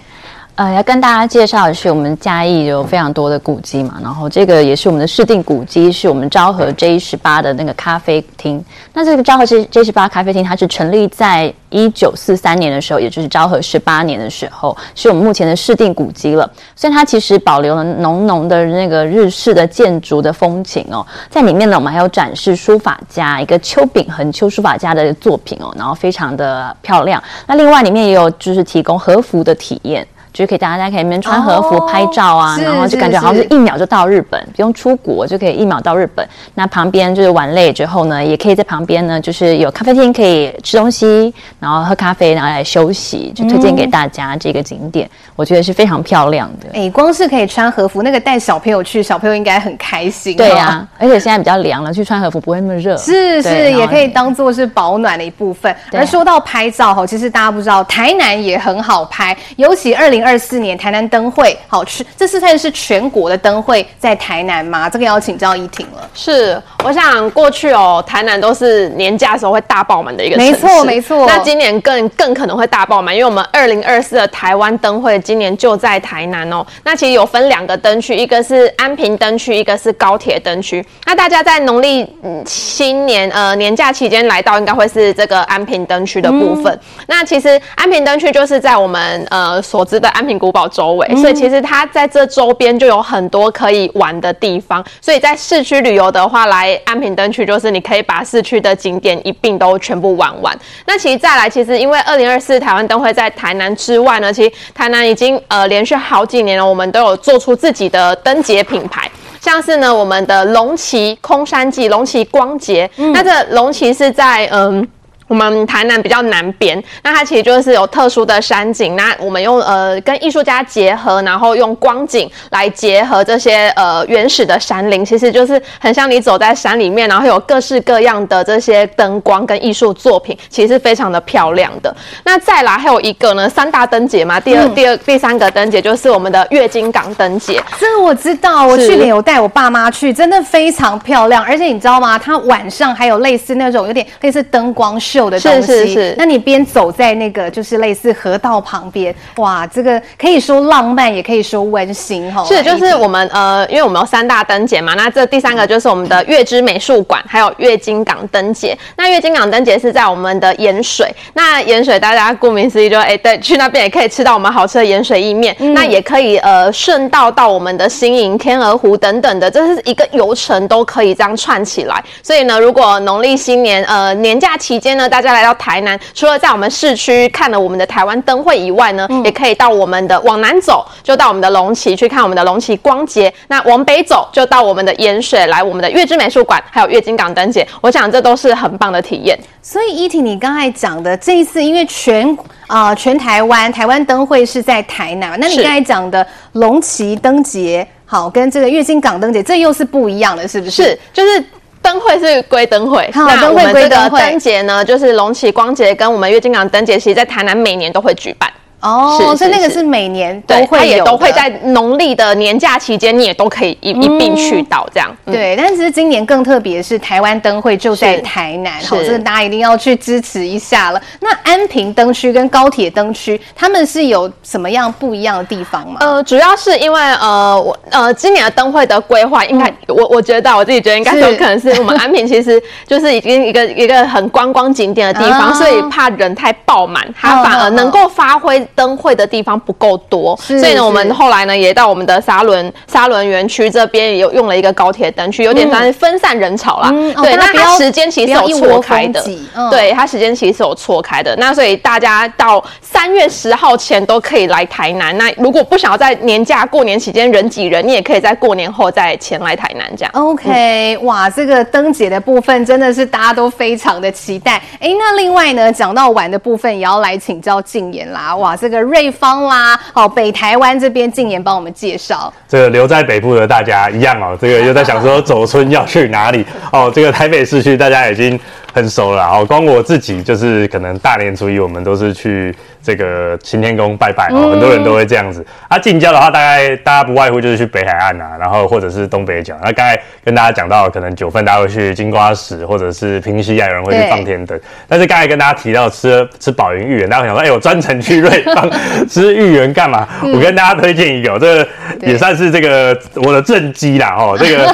呃，要跟大家介绍的是，我们嘉义有非常多的古迹嘛，然后这个也是我们的市定古迹，是我们昭和 J 十八的那个咖啡厅。那这个昭和 J J 十八咖啡厅，它是成立在一九四三年的时候，也就是昭和十八年的时候，是我们目前的市定古迹了。所以它其实保留了浓浓的那个日式的建筑的风情哦。在里面呢，我们还有展示书法家一个邱秉恒邱书法家的作品哦，然后非常的漂亮。那另外里面也有就是提供和服的体验。就可以大家在可以里面穿和服拍照啊，哦、然后就感觉好像是一秒就到日本，不用出国就可以一秒到日本。那旁边就是玩累之后呢，也可以在旁边呢，就是有咖啡厅可以吃东西，然后喝咖啡，然后来休息，就推荐给大家这个景点，嗯、我觉得是非常漂亮的。哎，光是可以穿和服，那个带小朋友去，小朋友应该很开心。对呀、啊，而且现在比较凉了，去穿和服不会那么热。是是，也可以当做是保暖的一部分。而说到拍照哈，其实大家不知道，台南也很好拍，尤其二零二四年台南。灯会好去，这次算是全国的灯会在台南吗？这个要请教依婷了。是，我想过去哦，台南都是年假的时候会大爆满的一个城市，没错没错。那今年更更可能会大爆满，因为我们二零二四的台湾灯会今年就在台南哦。那其实有分两个灯区，一个是安平灯区，一个是高铁灯区。那大家在农历新年呃年假期间来到，应该会是这个安平灯区的部分。嗯、那其实安平灯区就是在我们呃所知的安平古堡周围。所以其实它在这周边就有很多可以玩的地方，所以在市区旅游的话，来安平灯区就是你可以把市区的景点一并都全部玩完。那其实再来，其实因为二零二四台湾灯会在台南之外呢，其实台南已经呃连续好几年了，我们都有做出自己的灯节品牌，像是呢我们的龙旗空山记、龙旗光节，嗯、那这龙旗是在嗯。我们台南比较南边，那它其实就是有特殊的山景。那我们用呃跟艺术家结合，然后用光景来结合这些呃原始的山林，其实就是很像你走在山里面，然后有各式各样的这些灯光跟艺术作品，其实是非常的漂亮的。那再来还有一个呢，三大灯节嘛，第二、嗯、第二、第三个灯节就是我们的月经港灯节。这个我知道，我去年有带我爸妈去，真的非常漂亮。而且你知道吗？它晚上还有类似那种有点类似灯光秀。的东西，是是是，那你边走在那个就是类似河道旁边，哇，这个可以说浪漫，也可以说温馨哈。是，就是我们呃，因为我们有三大灯节嘛，那这第三个就是我们的月之美术馆，还有月津港灯节。那月津港灯节是在我们的盐水，那盐水大家顾名思义就哎、欸、对，去那边也可以吃到我们好吃的盐水意面，嗯、那也可以呃顺道到我们的新营、天鹅湖等等的，这是一个游程都可以这样串起来。所以呢，如果农历新年呃年假期间呢，大家来到台南，除了在我们市区看了我们的台湾灯会以外呢，嗯、也可以到我们的往南走，就到我们的龙崎去看我们的龙崎光节。那往北走，就到我们的盐水来我们的月之美术馆，还有月津港灯节。我想这都是很棒的体验。所以依婷，你刚才讲的这一次，因为全啊、呃、全台湾台湾灯会是在台南，那你刚才讲的龙崎灯节，好，跟这个月津港灯节，这又是不一样的，是不是？是，就是。灯会是归灯会，那我们这个灯节呢，就是龙崎光节跟我们月经港灯节，其实在台南每年都会举办。哦，所以那个是每年都会有，它也都会在农历的年假期间，你也都可以一一并去到这样。对，但是今年更特别是台湾灯会就在台南，好，这个大家一定要去支持一下了。那安平灯区跟高铁灯区，他们是有什么样不一样的地方吗？呃，主要是因为呃，我呃，今年的灯会的规划，应该我我觉得我自己觉得应该有可能是我们安平其实就是已经一个一个很观光景点的地方，所以怕人太爆满，它反而能够发挥。灯会的地方不够多，所以呢，我们后来呢也到我们的沙仑沙仑园区这边也有用了一个高铁灯区，有点算是分散人潮啦。嗯、对，哦、那它时间其实有错开的，嗯、对，它时间其实有错开的。那所以大家到三月十号前都可以来台南。那如果不想要在年假过年期间人挤人，你也可以在过年后再前来台南这样。OK，嗯、哇，这个灯节的部分真的是大家都非常的期待。哎，那另外呢，讲到玩的部分也要来请教静言啦。哇，这个。瑞芳啦，哦，北台湾这边静言帮我们介绍。这个留在北部的大家一样哦，这个又在想说走春要去哪里 哦。这个台北市区大家已经很熟了哦，光我自己就是可能大年初一我们都是去。这个擎天宫拜拜哦，很多人都会这样子。啊，近郊的话，大概大家不外乎就是去北海岸啊，然后或者是东北角。那刚才跟大家讲到，可能九份大家会去金瓜石，或者是平溪，有人会去放天灯。但是刚才跟大家提到吃吃宝云芋圆，大家会想说，哎、欸，我专程去瑞芳 吃芋圆干嘛？嗯、我跟大家推荐一个，这个也算是这个我的正机啦哦，这个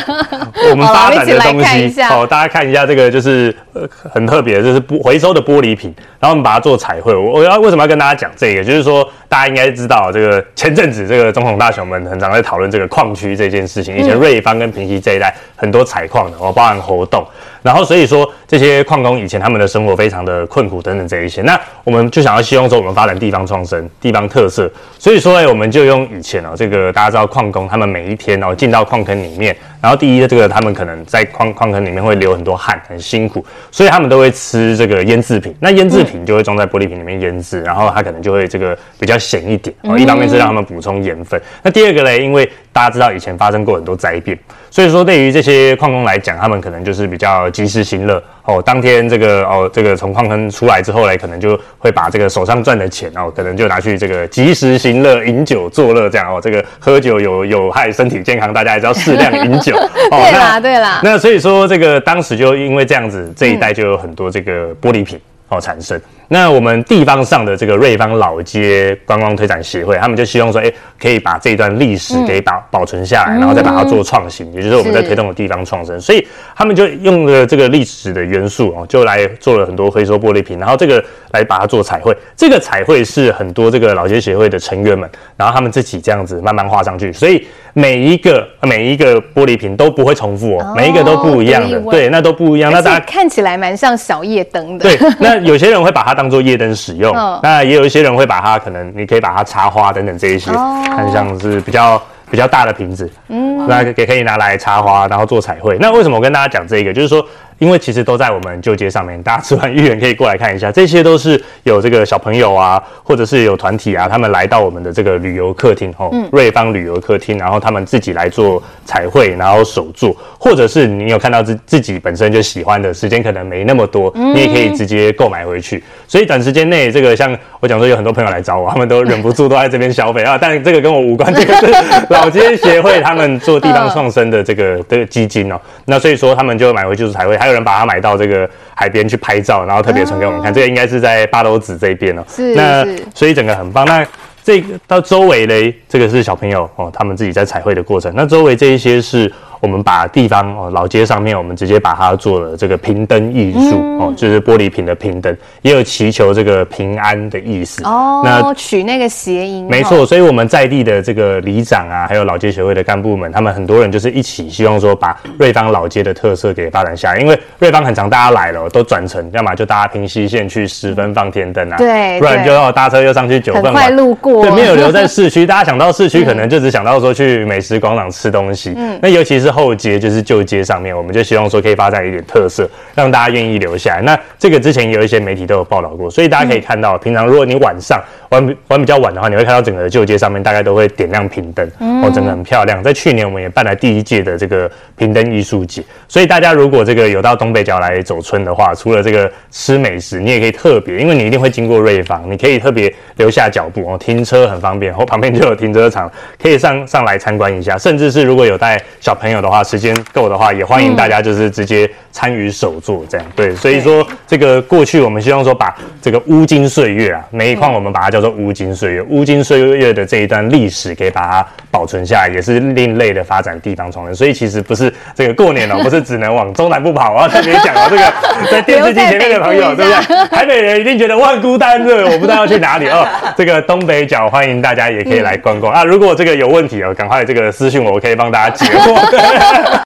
我们发展的东西哦，大家看一下这个就是呃很特别，就是不回收的玻璃瓶，然后我们把它做彩绘。我我要为什么要跟大家大家讲这个？就是说。大家应该知道，这个前阵子这个总统大雄们很常在讨论这个矿区这件事情。以前瑞芳跟平溪这一带很多采矿的，哦，包含活动。然后所以说这些矿工以前他们的生活非常的困苦等等这一些。那我们就想要希望说我们发展地方创生、地方特色。所以说，哎，我们就用以前哦，这个大家知道矿工他们每一天哦进到矿坑里面，然后第一这个他们可能在矿矿坑里面会流很多汗，很辛苦，所以他们都会吃这个腌制品。那腌制品就会装在玻璃瓶里面腌制，然后它可能就会这个比较。咸一点哦，一方面是让他们补充盐分。那第二个呢，因为大家知道以前发生过很多灾变，所以说对于这些矿工来讲，他们可能就是比较及时行乐哦。当天这个哦，这个从矿坑出来之后呢，可能就会把这个手上赚的钱哦，可能就拿去这个及时行乐、饮酒作乐这样哦。这个喝酒有有害身体健康，大家还是要适量饮酒。哦、对啦，对啦。那所以说这个当时就因为这样子，这一带就有很多这个玻璃瓶哦产生。那我们地方上的这个瑞芳老街观光推展协会，他们就希望说，哎，可以把这一段历史给保保存下来，然后再把它做创新，也就是我们在推动的地方创生。所以他们就用了这个历史的元素哦，就来做了很多回收玻璃瓶，然后这个来把它做彩绘。这个彩绘是很多这个老街协会的成员们，然后他们自己这样子慢慢画上去，所以每一个每一个玻璃瓶都不会重复哦，每一个都不一样的，对，那都不一样。那大家看起来蛮像小夜灯的。对，那有些人会把它当做夜灯使用，哦、那也有一些人会把它，可能你可以把它插花等等这一些，看、哦、像是比较比较大的瓶子，嗯，那也可以拿来插花，然后做彩绘。那为什么我跟大家讲这个？就是说。因为其实都在我们旧街上面，大家吃完芋圆可以过来看一下。这些都是有这个小朋友啊，或者是有团体啊，他们来到我们的这个旅游客厅哦，嗯、瑞芳旅游客厅，然后他们自己来做彩绘，然后手作，或者是你有看到自自己本身就喜欢的，时间可能没那么多，你也可以直接购买回去。所以短时间内，这个像我讲说，有很多朋友来找我，他们都忍不住都在这边消费啊。但这个跟我无关，这个是老街协会他们做地方创生的这个这个基金哦。那所以说他们就买回去做彩绘。还有人把它买到这个海边去拍照，然后特别传给我们看。这个应该是在八斗子这边哦。是。那所以整个很棒。那这个到周围嘞，这个是小朋友哦，他们自己在彩绘的过程。那周围这一些是。我们把地方哦，老街上面，我们直接把它做了这个平灯艺术哦，就是玻璃瓶的平灯，也有祈求这个平安的意思哦。那取那个谐音，没错。所以我们在地的这个里长啊，还有老街协会的干部们，他们很多人就是一起希望说，把瑞芳老街的特色给发展下来。因为瑞芳很长，大家来了都转乘，要么就搭平西线去十分放天灯啊，对，不然就要搭车又上去九份，快路过，对，没有留在市区。大家想到市区，可能就只想到说去美食广场吃东西。嗯，那尤其是。后街就是旧街上面，我们就希望说可以发展一点特色，让大家愿意留下来。那这个之前有一些媒体都有报道过，所以大家可以看到，平常如果你晚上玩玩比较晚的话，你会看到整个旧街上面大概都会点亮屏灯，哦，整个很漂亮。在去年我们也办了第一届的这个屏灯艺术节，所以大家如果这个有到东北角来走春的话，除了这个吃美食，你也可以特别，因为你一定会经过瑞芳，你可以特别留下脚步哦，停车很方便，后旁边就有停车场，可以上上来参观一下，甚至是如果有带小朋友的话，时间够的话，也欢迎大家就是直接参与手作这样。对，所以说这个过去我们希望说把这个乌金岁月啊，煤矿我们把它叫做乌金岁月，乌金岁月的这一段历史给把它保存下来，也是另类的发展地方创生。所以其实不是这个过年哦，不是只能往中南部跑，我要特别讲哦，这个在电视机前面的朋友，对不对？台北人一定觉得万孤单对，我不知道要去哪里哦。这个东北角欢迎大家也可以来观光啊。如果这个有问题哦，赶快这个私信我，我可以帮大家解惑。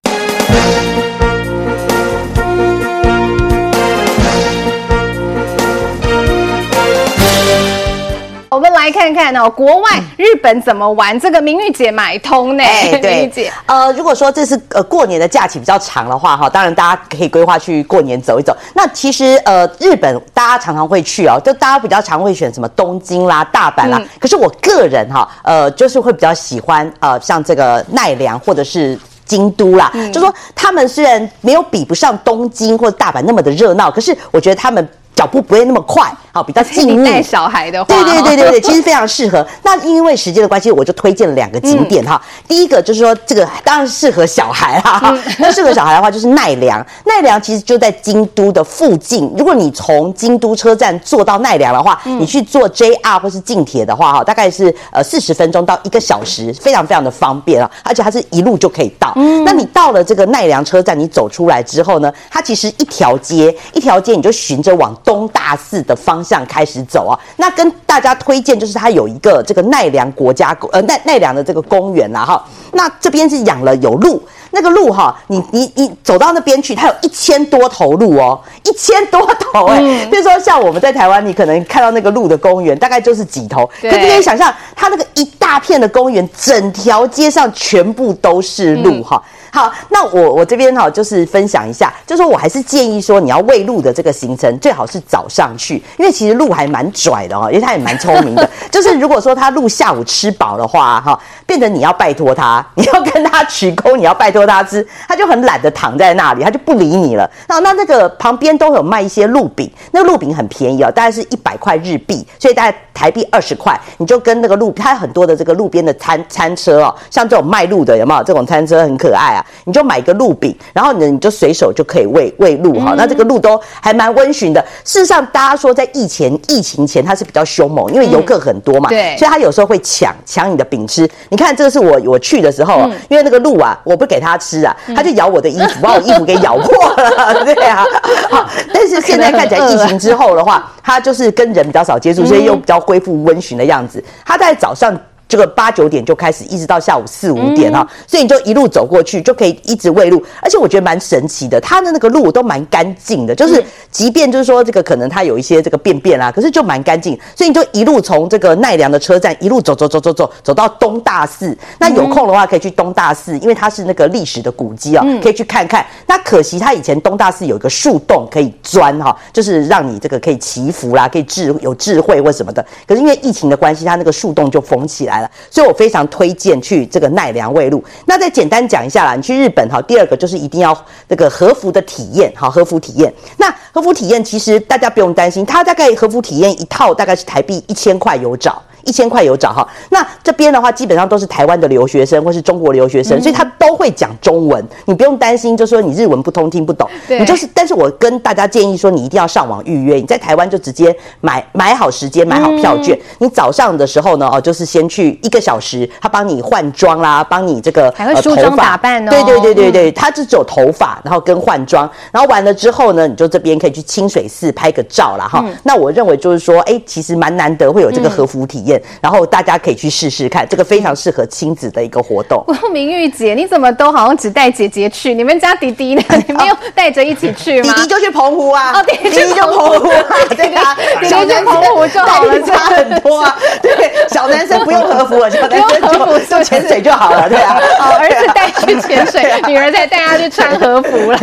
来看看哦，国外日本怎么玩这个明玉姐买通呢？哎，对，明玉姐，呃，如果说这是呃过年的假期比较长的话，哈，当然大家可以规划去过年走一走。那其实呃，日本大家常常会去哦，就大家比较常会选什么东京啦、大阪啦。嗯、可是我个人哈，呃，就是会比较喜欢呃，像这个奈良或者是京都啦。嗯、就说他们虽然没有比不上东京或者大阪那么的热闹，可是我觉得他们脚步不会那么快。好比较静谧。带小孩的话，对对对对对，其实非常适合。那因为时间的关系，我就推荐了两个景点哈。嗯、第一个就是说，这个当然适合小孩啦。那适、嗯、合小孩的话，就是奈良。奈良其实就在京都的附近。如果你从京都车站坐到奈良的话，嗯、你去坐 JR 或是近铁的话哈，大概是呃四十分钟到一个小时，非常非常的方便啊。而且它是一路就可以到。嗯、那你到了这个奈良车站，你走出来之后呢，它其实一条街一条街，你就循着往东大寺的方向开始走啊。那跟大家推荐就是它有一个这个奈良国家公呃奈奈良的这个公园啦哈。那这边是养了有鹿。那个鹿哈，你你你走到那边去，它有一千多头鹿哦，一千多头哎、欸。比如、嗯、说像我们在台湾，你可能看到那个鹿的公园，大概就是几头。可是你可以想象，它那个一大片的公园，整条街上全部都是鹿哈。嗯好，那我我这边哈就是分享一下，就是说我还是建议说你要喂鹿的这个行程最好是早上去，因为其实鹿还蛮拽的哦，因为它也蛮聪明的。就是如果说它鹿下午吃饱的话哈，变成你要拜托它，你要跟它取功，你要拜托它吃，他就很懒得躺在那里，他就不理你了。那那那个旁边都有卖一些鹿饼，那个鹿饼很便宜哦，大概是一百块日币，所以大概台币二十块，你就跟那个路，它有很多的这个路边的餐餐车哦，像这种卖路的有没有？这种餐车很可爱啊。你就买个鹿饼，然后呢，你就随手就可以喂喂鹿哈。那这个鹿都还蛮温驯的。事实上，大家说在疫前疫情前它是比较凶猛，因为游客很多嘛，对，所以它有时候会抢抢你的饼吃。你看这个是我我去的时候，因为那个鹿啊，我不给它吃啊，它就咬我的衣服，把我衣服给咬破了，对啊。好，但是现在看起来疫情之后的话，它就是跟人比较少接触，所以又比较恢复温驯的样子。他在早上。这个八九点就开始，一直到下午四五点哈，所以你就一路走过去，就可以一直喂鹿。而且我觉得蛮神奇的，它的那个鹿都蛮干净的，就是即便就是说这个可能它有一些这个便便啊，可是就蛮干净。所以你就一路从这个奈良的车站一路走走走走走走到东大寺。那有空的话可以去东大寺，因为它是那个历史的古迹啊，可以去看看。那可惜它以前东大寺有一个树洞可以钻哈，就是让你这个可以祈福啦，可以智有智慧或什么的。可是因为疫情的关系，它那个树洞就封起来。所以我非常推荐去这个奈良喂鹿。那再简单讲一下啦，你去日本哈，第二个就是一定要这个和服的体验，好，和服体验。那和服体验其实大家不用担心，它大概和服体验一套大概是台币一千块有找。一千块有找哈，那这边的话基本上都是台湾的留学生或是中国留学生，嗯、所以他都会讲中文，你不用担心，就说你日文不通听不懂，你就是。但是我跟大家建议说，你一定要上网预约，你在台湾就直接买买好时间，买好票券。嗯、你早上的时候呢，哦，就是先去一个小时，他帮你换装啦，帮你这个梳妆打扮哦。对对对对对，他、嗯、就只有头发，然后跟换装，然后完了之后呢，你就这边可以去清水寺拍个照啦。哈。嗯、那我认为就是说，哎，其实蛮难得会有这个和服体然后大家。可以去试试看，这个非常适合亲子的一个活动。明玉姐，你怎么都好像只带姐姐去？你们家弟弟呢？你没有带着一起去吗？弟弟就去澎湖啊！哦，弟弟就澎湖，对啊，弟弟去澎湖就好了，差很多啊。对，小男生不用和服了，小男生就 就潜水就好了，对啊。哦，儿子带去潜水，女儿再带他去穿和服了。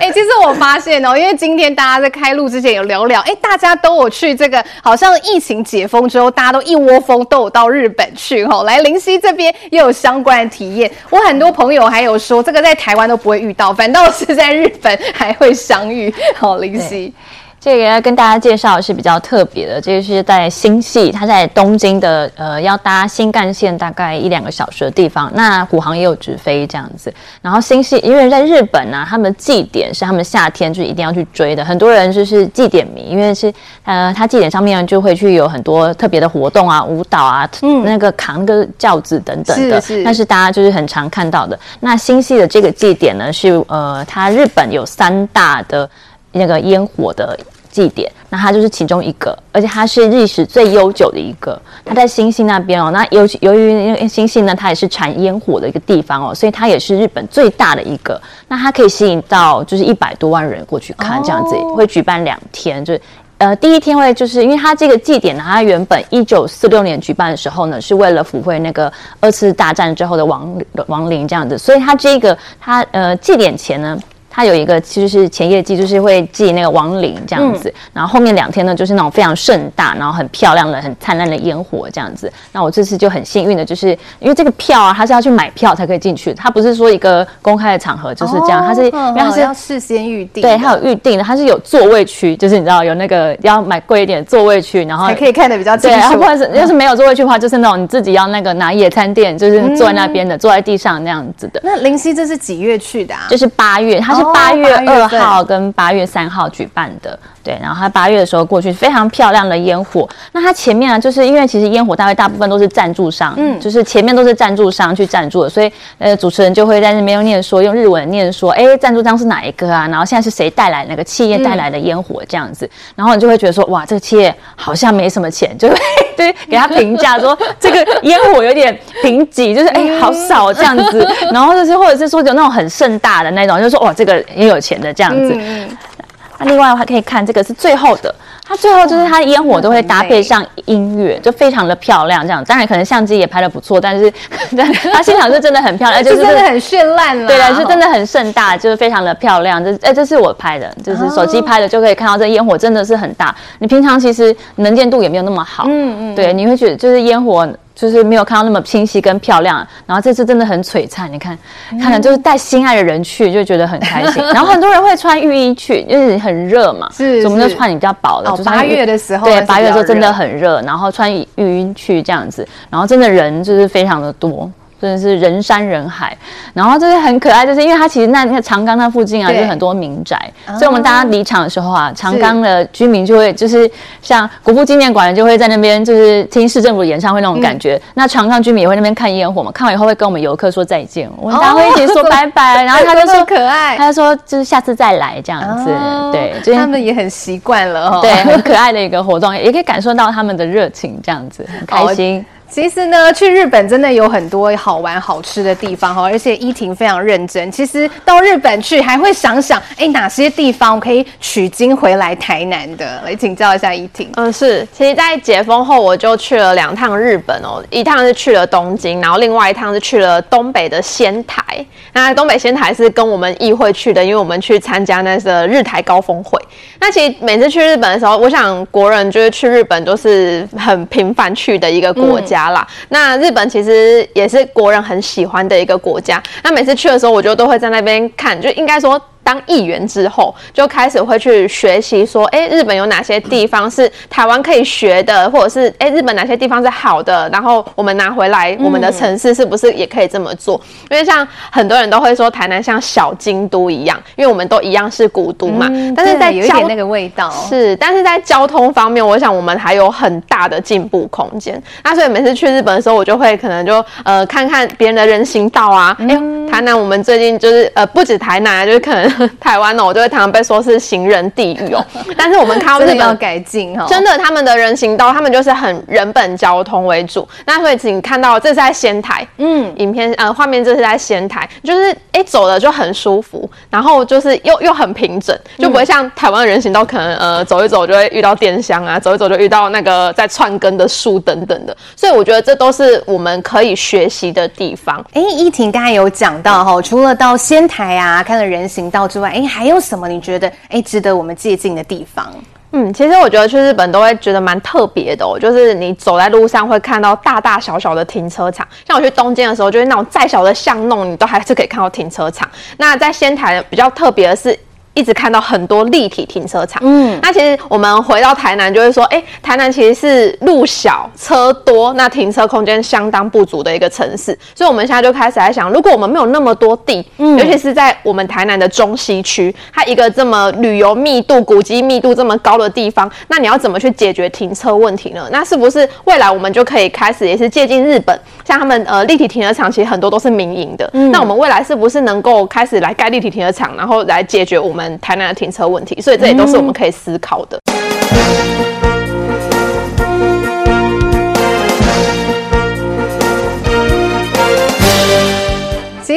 哎，其实我发现哦，因为今天大家在开录之前有聊聊，哎，大家都有去这个，好像疫情解封之后，大家都一窝蜂都有到。日本去哈，来林夕这边也有相关的体验。我很多朋友还有说，这个在台湾都不会遇到，反倒是在日本还会相遇。好，林夕。这个要跟大家介绍是比较特别的，这个是在新系，它在东京的呃，要搭新干线大概一两个小时的地方。那虎航也有直飞这样子。然后新系，因为在日本呢、啊，他们的祭典是他们夏天就一定要去追的，很多人就是祭典迷，因为是呃，他祭典上面就会去有很多特别的活动啊，舞蹈啊，嗯，那个扛个轿子等等的，是是，但是大家就是很常看到的。那新系的这个祭典呢，是呃，它日本有三大的。那个烟火的祭典，那它就是其中一个，而且它是历史最悠久的一个。它在新兴那边哦，那由由于新兴呢，它也是产烟火的一个地方哦，所以它也是日本最大的一个。那它可以吸引到就是一百多万人过去看，这样子会举办两天，就是呃第一天会就是因为它这个祭典呢，它原本一九四六年举办的时候呢，是为了抚慰那个二次大战之后的亡亡灵这样子，所以它这个它呃祭典前呢。它有一个其实是前夜祭，就是会祭那个亡灵这样子，嗯、然后后面两天呢就是那种非常盛大，然后很漂亮的、很灿烂的烟火这样子。那我这次就很幸运的，就是因为这个票啊，它是要去买票才可以进去，它不是说一个公开的场合就是这样，它是因为它是要事先预定，对，它有预定的，它是有座位区，就是你知道有那个要买贵一点的座位区，然后还可以看得比较清楚。对，或者是要是没有座位区的话，就是那种你自己要那个拿野餐垫，就是坐在那边的，坐在地上那样子的。那林夕这是几月去的啊？就是八月，它是八月二号跟八月三号举办的。对，然后他八月的时候过去，非常漂亮的烟火。那它前面啊，就是因为其实烟火大会大部分都是赞助商，嗯，就是前面都是赞助商去赞助的，所以呃，主持人就会在那边用念说，用日文念说，哎，赞助商是哪一个啊？然后现在是谁带来那个企业带来的烟火这样子？然后你就会觉得说，哇，这个企业好像没什么钱，就会对给他评价说，这个烟火有点贫瘠，就是哎，好少这样子。然后就是或者是说有那种很盛大的那种，就是说哇，这个也有钱的这样子。那另外的话可以看这个是最后的，它最后就是它的烟火都会搭配上音乐，就非常的漂亮。这样，当然可能相机也拍的不错，但是它现场是真的很漂亮，就是真的很绚烂了。对，是真的很盛大，就是非常的漂亮。这哎，这是我拍的，就是手机拍的，就可以看到这烟火真的是很大。你平常其实能见度也没有那么好，嗯嗯，对，你会觉得就是烟火。就是没有看到那么清晰跟漂亮，然后这次真的很璀璨。你看，看、看了就是带心爱的人去，就觉得很开心。然后很多人会穿浴衣去，因为很热嘛，是，所以我们就穿比较薄的。哦，八月的时候，对，八月的时候真的很热，然后穿浴衣去这样子，然后真的人就是非常的多。真的是人山人海，然后就是很可爱，就是因为它其实那那个长冈那附近啊，就是很多民宅，所以我们大家离场的时候啊，长冈的居民就会就是像国父纪念馆就会在那边就是听市政府演唱会那种感觉，那长冈居民也会那边看烟火嘛，看完以后会跟我们游客说再见，我们大家会一起说拜拜，然后他就说可爱，他就说就是下次再来这样子，对，他们也很习惯了，对，很可爱的一个活动，也可以感受到他们的热情，这样子很开心。其实呢，去日本真的有很多好玩好吃的地方哈，而且依婷非常认真。其实到日本去还会想想，哎，哪些地方可以取经回来台南的？来请教一下依婷。嗯，是。其实，在解封后，我就去了两趟日本哦，一趟是去了东京，然后另外一趟是去了东北的仙台。那东北仙台是跟我们议会去的，因为我们去参加那个日台高峰会。那其实每次去日本的时候，我想国人就是去日本都是很频繁去的一个国家。啦，那日本其实也是国人很喜欢的一个国家。那每次去的时候，我就都会在那边看，就应该说。当议员之后，就开始会去学习说，哎、日本有哪些地方是台湾可以学的，或者是哎、日本哪些地方是好的，然后我们拿回来，我们的城市是不是也可以这么做？因为像很多人都会说台南像小京都一样，因为我们都一样是古都嘛。但是在有一点那个味道是，但是在交通方面，我想我们还有很大的进步空间。那所以每次去日本的时候，我就会可能就呃看看别人的人行道啊，哎、嗯欸，台南我们最近就是呃不止台南，就是可能。台湾呢，我就会常常被说是行人地狱哦。但是我们看到日本要改进哈，真的他们的人行道，他们就是很人本交通为主。那所以请看到这是在仙台，嗯，影片呃画面这是在仙台，就是哎走的就很舒服，然后就是又又很平整，就不会像台湾的人行道可能呃走一走就会遇到电箱啊，走一走就遇到那个在串根的树等等的。所以我觉得这都是我们可以学习的地方。哎，依婷刚才有讲到哈，除了到仙台啊看了人行道之外，哎。还有什么你觉得哎值得我们借鉴的地方？嗯，其实我觉得去日本都会觉得蛮特别的哦，就是你走在路上会看到大大小小的停车场。像我去东京的时候，就是那种再小的巷弄，你都还是可以看到停车场。那在仙台比较特别的是。一直看到很多立体停车场，嗯，那其实我们回到台南就会说，哎、欸，台南其实是路小车多，那停车空间相当不足的一个城市，所以我们现在就开始在想，如果我们没有那么多地，嗯，尤其是在我们台南的中西区，它一个这么旅游密度、古迹密度这么高的地方，那你要怎么去解决停车问题呢？那是不是未来我们就可以开始也是借鉴日本，像他们呃立体停车场，其实很多都是民营的，嗯，那我们未来是不是能够开始来盖立体停车场，然后来解决我们台南的停车问题，所以这也都是我们可以思考的。其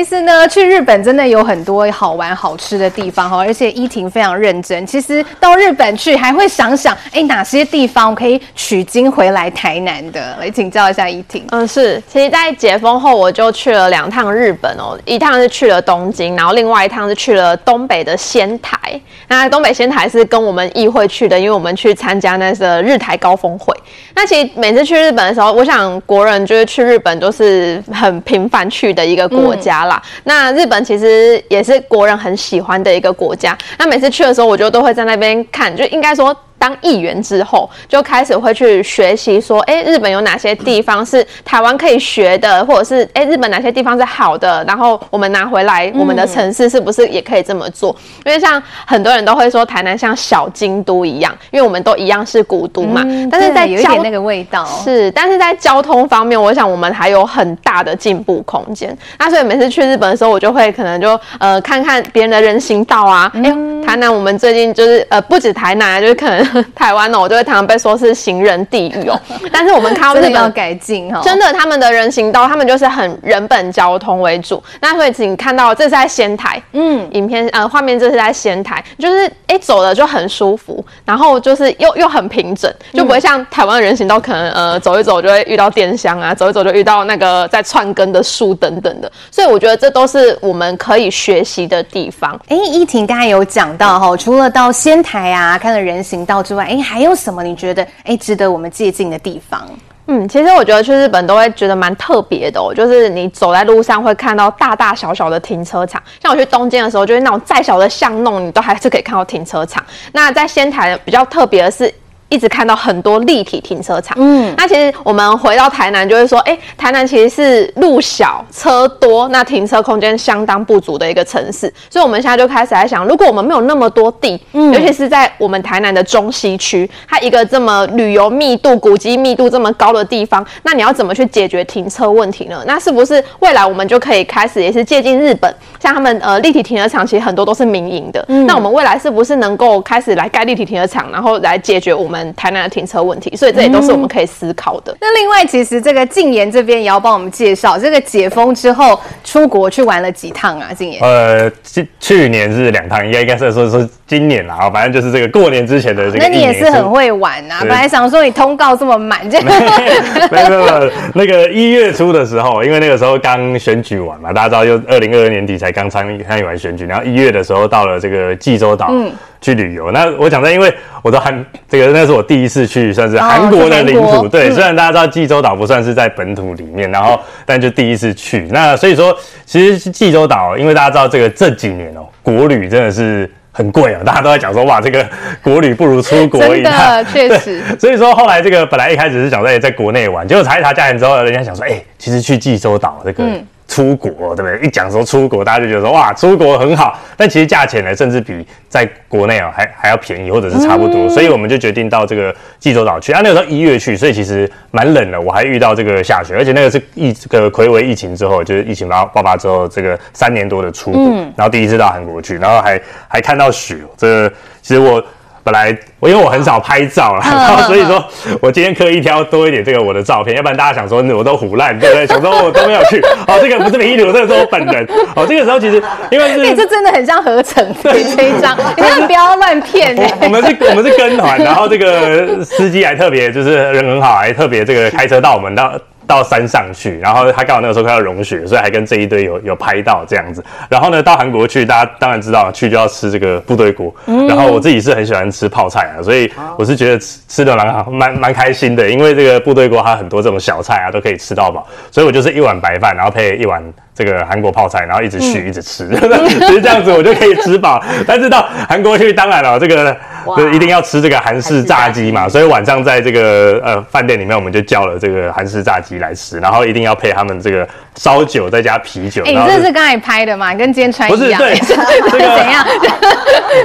其实呢，去日本真的有很多好玩好吃的地方哈，而且依婷非常认真。其实到日本去还会想想，哎，哪些地方可以取经回来台南的？来请教一下依婷。嗯，是。其实，在解封后，我就去了两趟日本哦，一趟是去了东京，然后另外一趟是去了东北的仙台。那东北仙台是跟我们议会去的，因为我们去参加那个日台高峰会。那其实每次去日本的时候，我想国人就是去日本都是很频繁去的一个国家啦。那日本其实也是国人很喜欢的一个国家。那每次去的时候，我就都会在那边看，就应该说。当议员之后，就开始会去学习说，哎，日本有哪些地方是台湾可以学的，或者是哎，日本哪些地方是好的，然后我们拿回来，我们的城市是不是也可以这么做？嗯、因为像很多人都会说台南像小京都一样，因为我们都一样是古都嘛。嗯、但是在有一点那个味道是，但是在交通方面，我想我们还有很大的进步空间。那所以每次去日本的时候，我就会可能就呃看看别人的人行道啊，哎、嗯，台南我们最近就是呃不止台南，就是可能。台湾哦，我就会常常被说是行人地狱哦。但是我们看到日本要改进哈，真的他们的人行道，他们就是很人本交通为主。那所以请看到这是在仙台，嗯，影片呃画面这是在仙台，就是哎走的就很舒服，然后就是又又很平整，就不会像台湾的人行道可能呃走一走就会遇到电箱啊，走一走就遇到那个在串根的树等等的。所以我觉得这都是我们可以学习的地方。哎，依婷刚才有讲到哈，除了到仙台啊看了人行道之外，哎。还有什么你觉得哎值得我们借鉴的地方？嗯，其实我觉得去日本都会觉得蛮特别的哦，就是你走在路上会看到大大小小的停车场。像我去东京的时候，就是那种再小的巷弄，你都还是可以看到停车场。那在仙台比较特别的是。一直看到很多立体停车场，嗯，那其实我们回到台南就会说，哎、欸，台南其实是路小车多，那停车空间相当不足的一个城市，所以我们现在就开始在想，如果我们没有那么多地，嗯，尤其是在我们台南的中西区，它一个这么旅游密度、古迹密度这么高的地方，那你要怎么去解决停车问题呢？那是不是未来我们就可以开始也是借鉴日本，像他们呃立体停车场，其实很多都是民营的，嗯，那我们未来是不是能够开始来盖立体停车场，然后来解决我们台南的停车问题，所以这也都是我们可以思考的。嗯、那另外，其实这个静言这边也要帮我们介绍，这个解封之后出国去玩了几趟啊？静言，呃，去去年是两趟，应该应该是说说今年啦，反正就是这个过年之前的这个。那你也是很会玩啊！本来想说你通告这么满，这样 没有没有，那个一月初的时候，因为那个时候刚选举完嘛，大家知道，就二零二二年底才刚参与参与完选举，然后一月的时候到了这个济州岛。嗯去旅游，那我讲的，因为我的韩这个那是我第一次去，算是韩国的领土。对，嗯、虽然大家知道济州岛不算是在本土里面，然后但就第一次去。那所以说，其实济州岛，因为大家知道这个这几年哦、喔，国旅真的是很贵啊，大家都在讲说哇，这个国旅不如出国一趟。确实。所以说后来这个本来一开始是想在在国内玩，结果查一查价钱之后，人家想说，哎、欸，其实去济州岛这个。嗯出国对不对？一讲说出国，大家就觉得说哇，出国很好。但其实价钱呢，甚至比在国内啊还还要便宜，或者是差不多。嗯、所以我们就决定到这个济州岛去。啊，那个时候一月去，所以其实蛮冷的。我还遇到这个下雪，而且那个是疫这个睽违疫情之后，就是疫情爆爆发之后，这个三年多的出国，嗯、然后第一次到韩国去，然后还还看到雪。这个其实我。本来我因为我很少拍照啦，然后所以说我今天刻意挑多一点这个我的照片，要不然大家想说我都唬烂，对不对？想说我都没有去。哦，这个不是迷路，这个是我本人。哦，这个时候其实因为是，你这真的很像合成对这一张，你们不要乱骗。我们是，我们是跟团，然后这个司机还特别就是人很好，还特别这个开车到我们到。到山上去，然后他刚好那个时候快要融雪，所以还跟这一堆有有拍到这样子。然后呢，到韩国去，大家当然知道去就要吃这个部队锅。嗯、然后我自己是很喜欢吃泡菜啊，所以我是觉得吃吃的蛮好，蛮蛮开心的。因为这个部队锅它很多这种小菜啊都可以吃到饱，所以我就是一碗白饭，然后配一碗。这个韩国泡菜，然后一直续，一直吃，其实这样子我就可以吃饱。但是到韩国去，当然了，这个就一定要吃这个韩式炸鸡嘛。所以晚上在这个呃饭店里面，我们就叫了这个韩式炸鸡来吃，然后一定要配他们这个烧酒再加啤酒。哎，这是刚才拍的吗？跟今天穿一样？不是，对，这个怎样？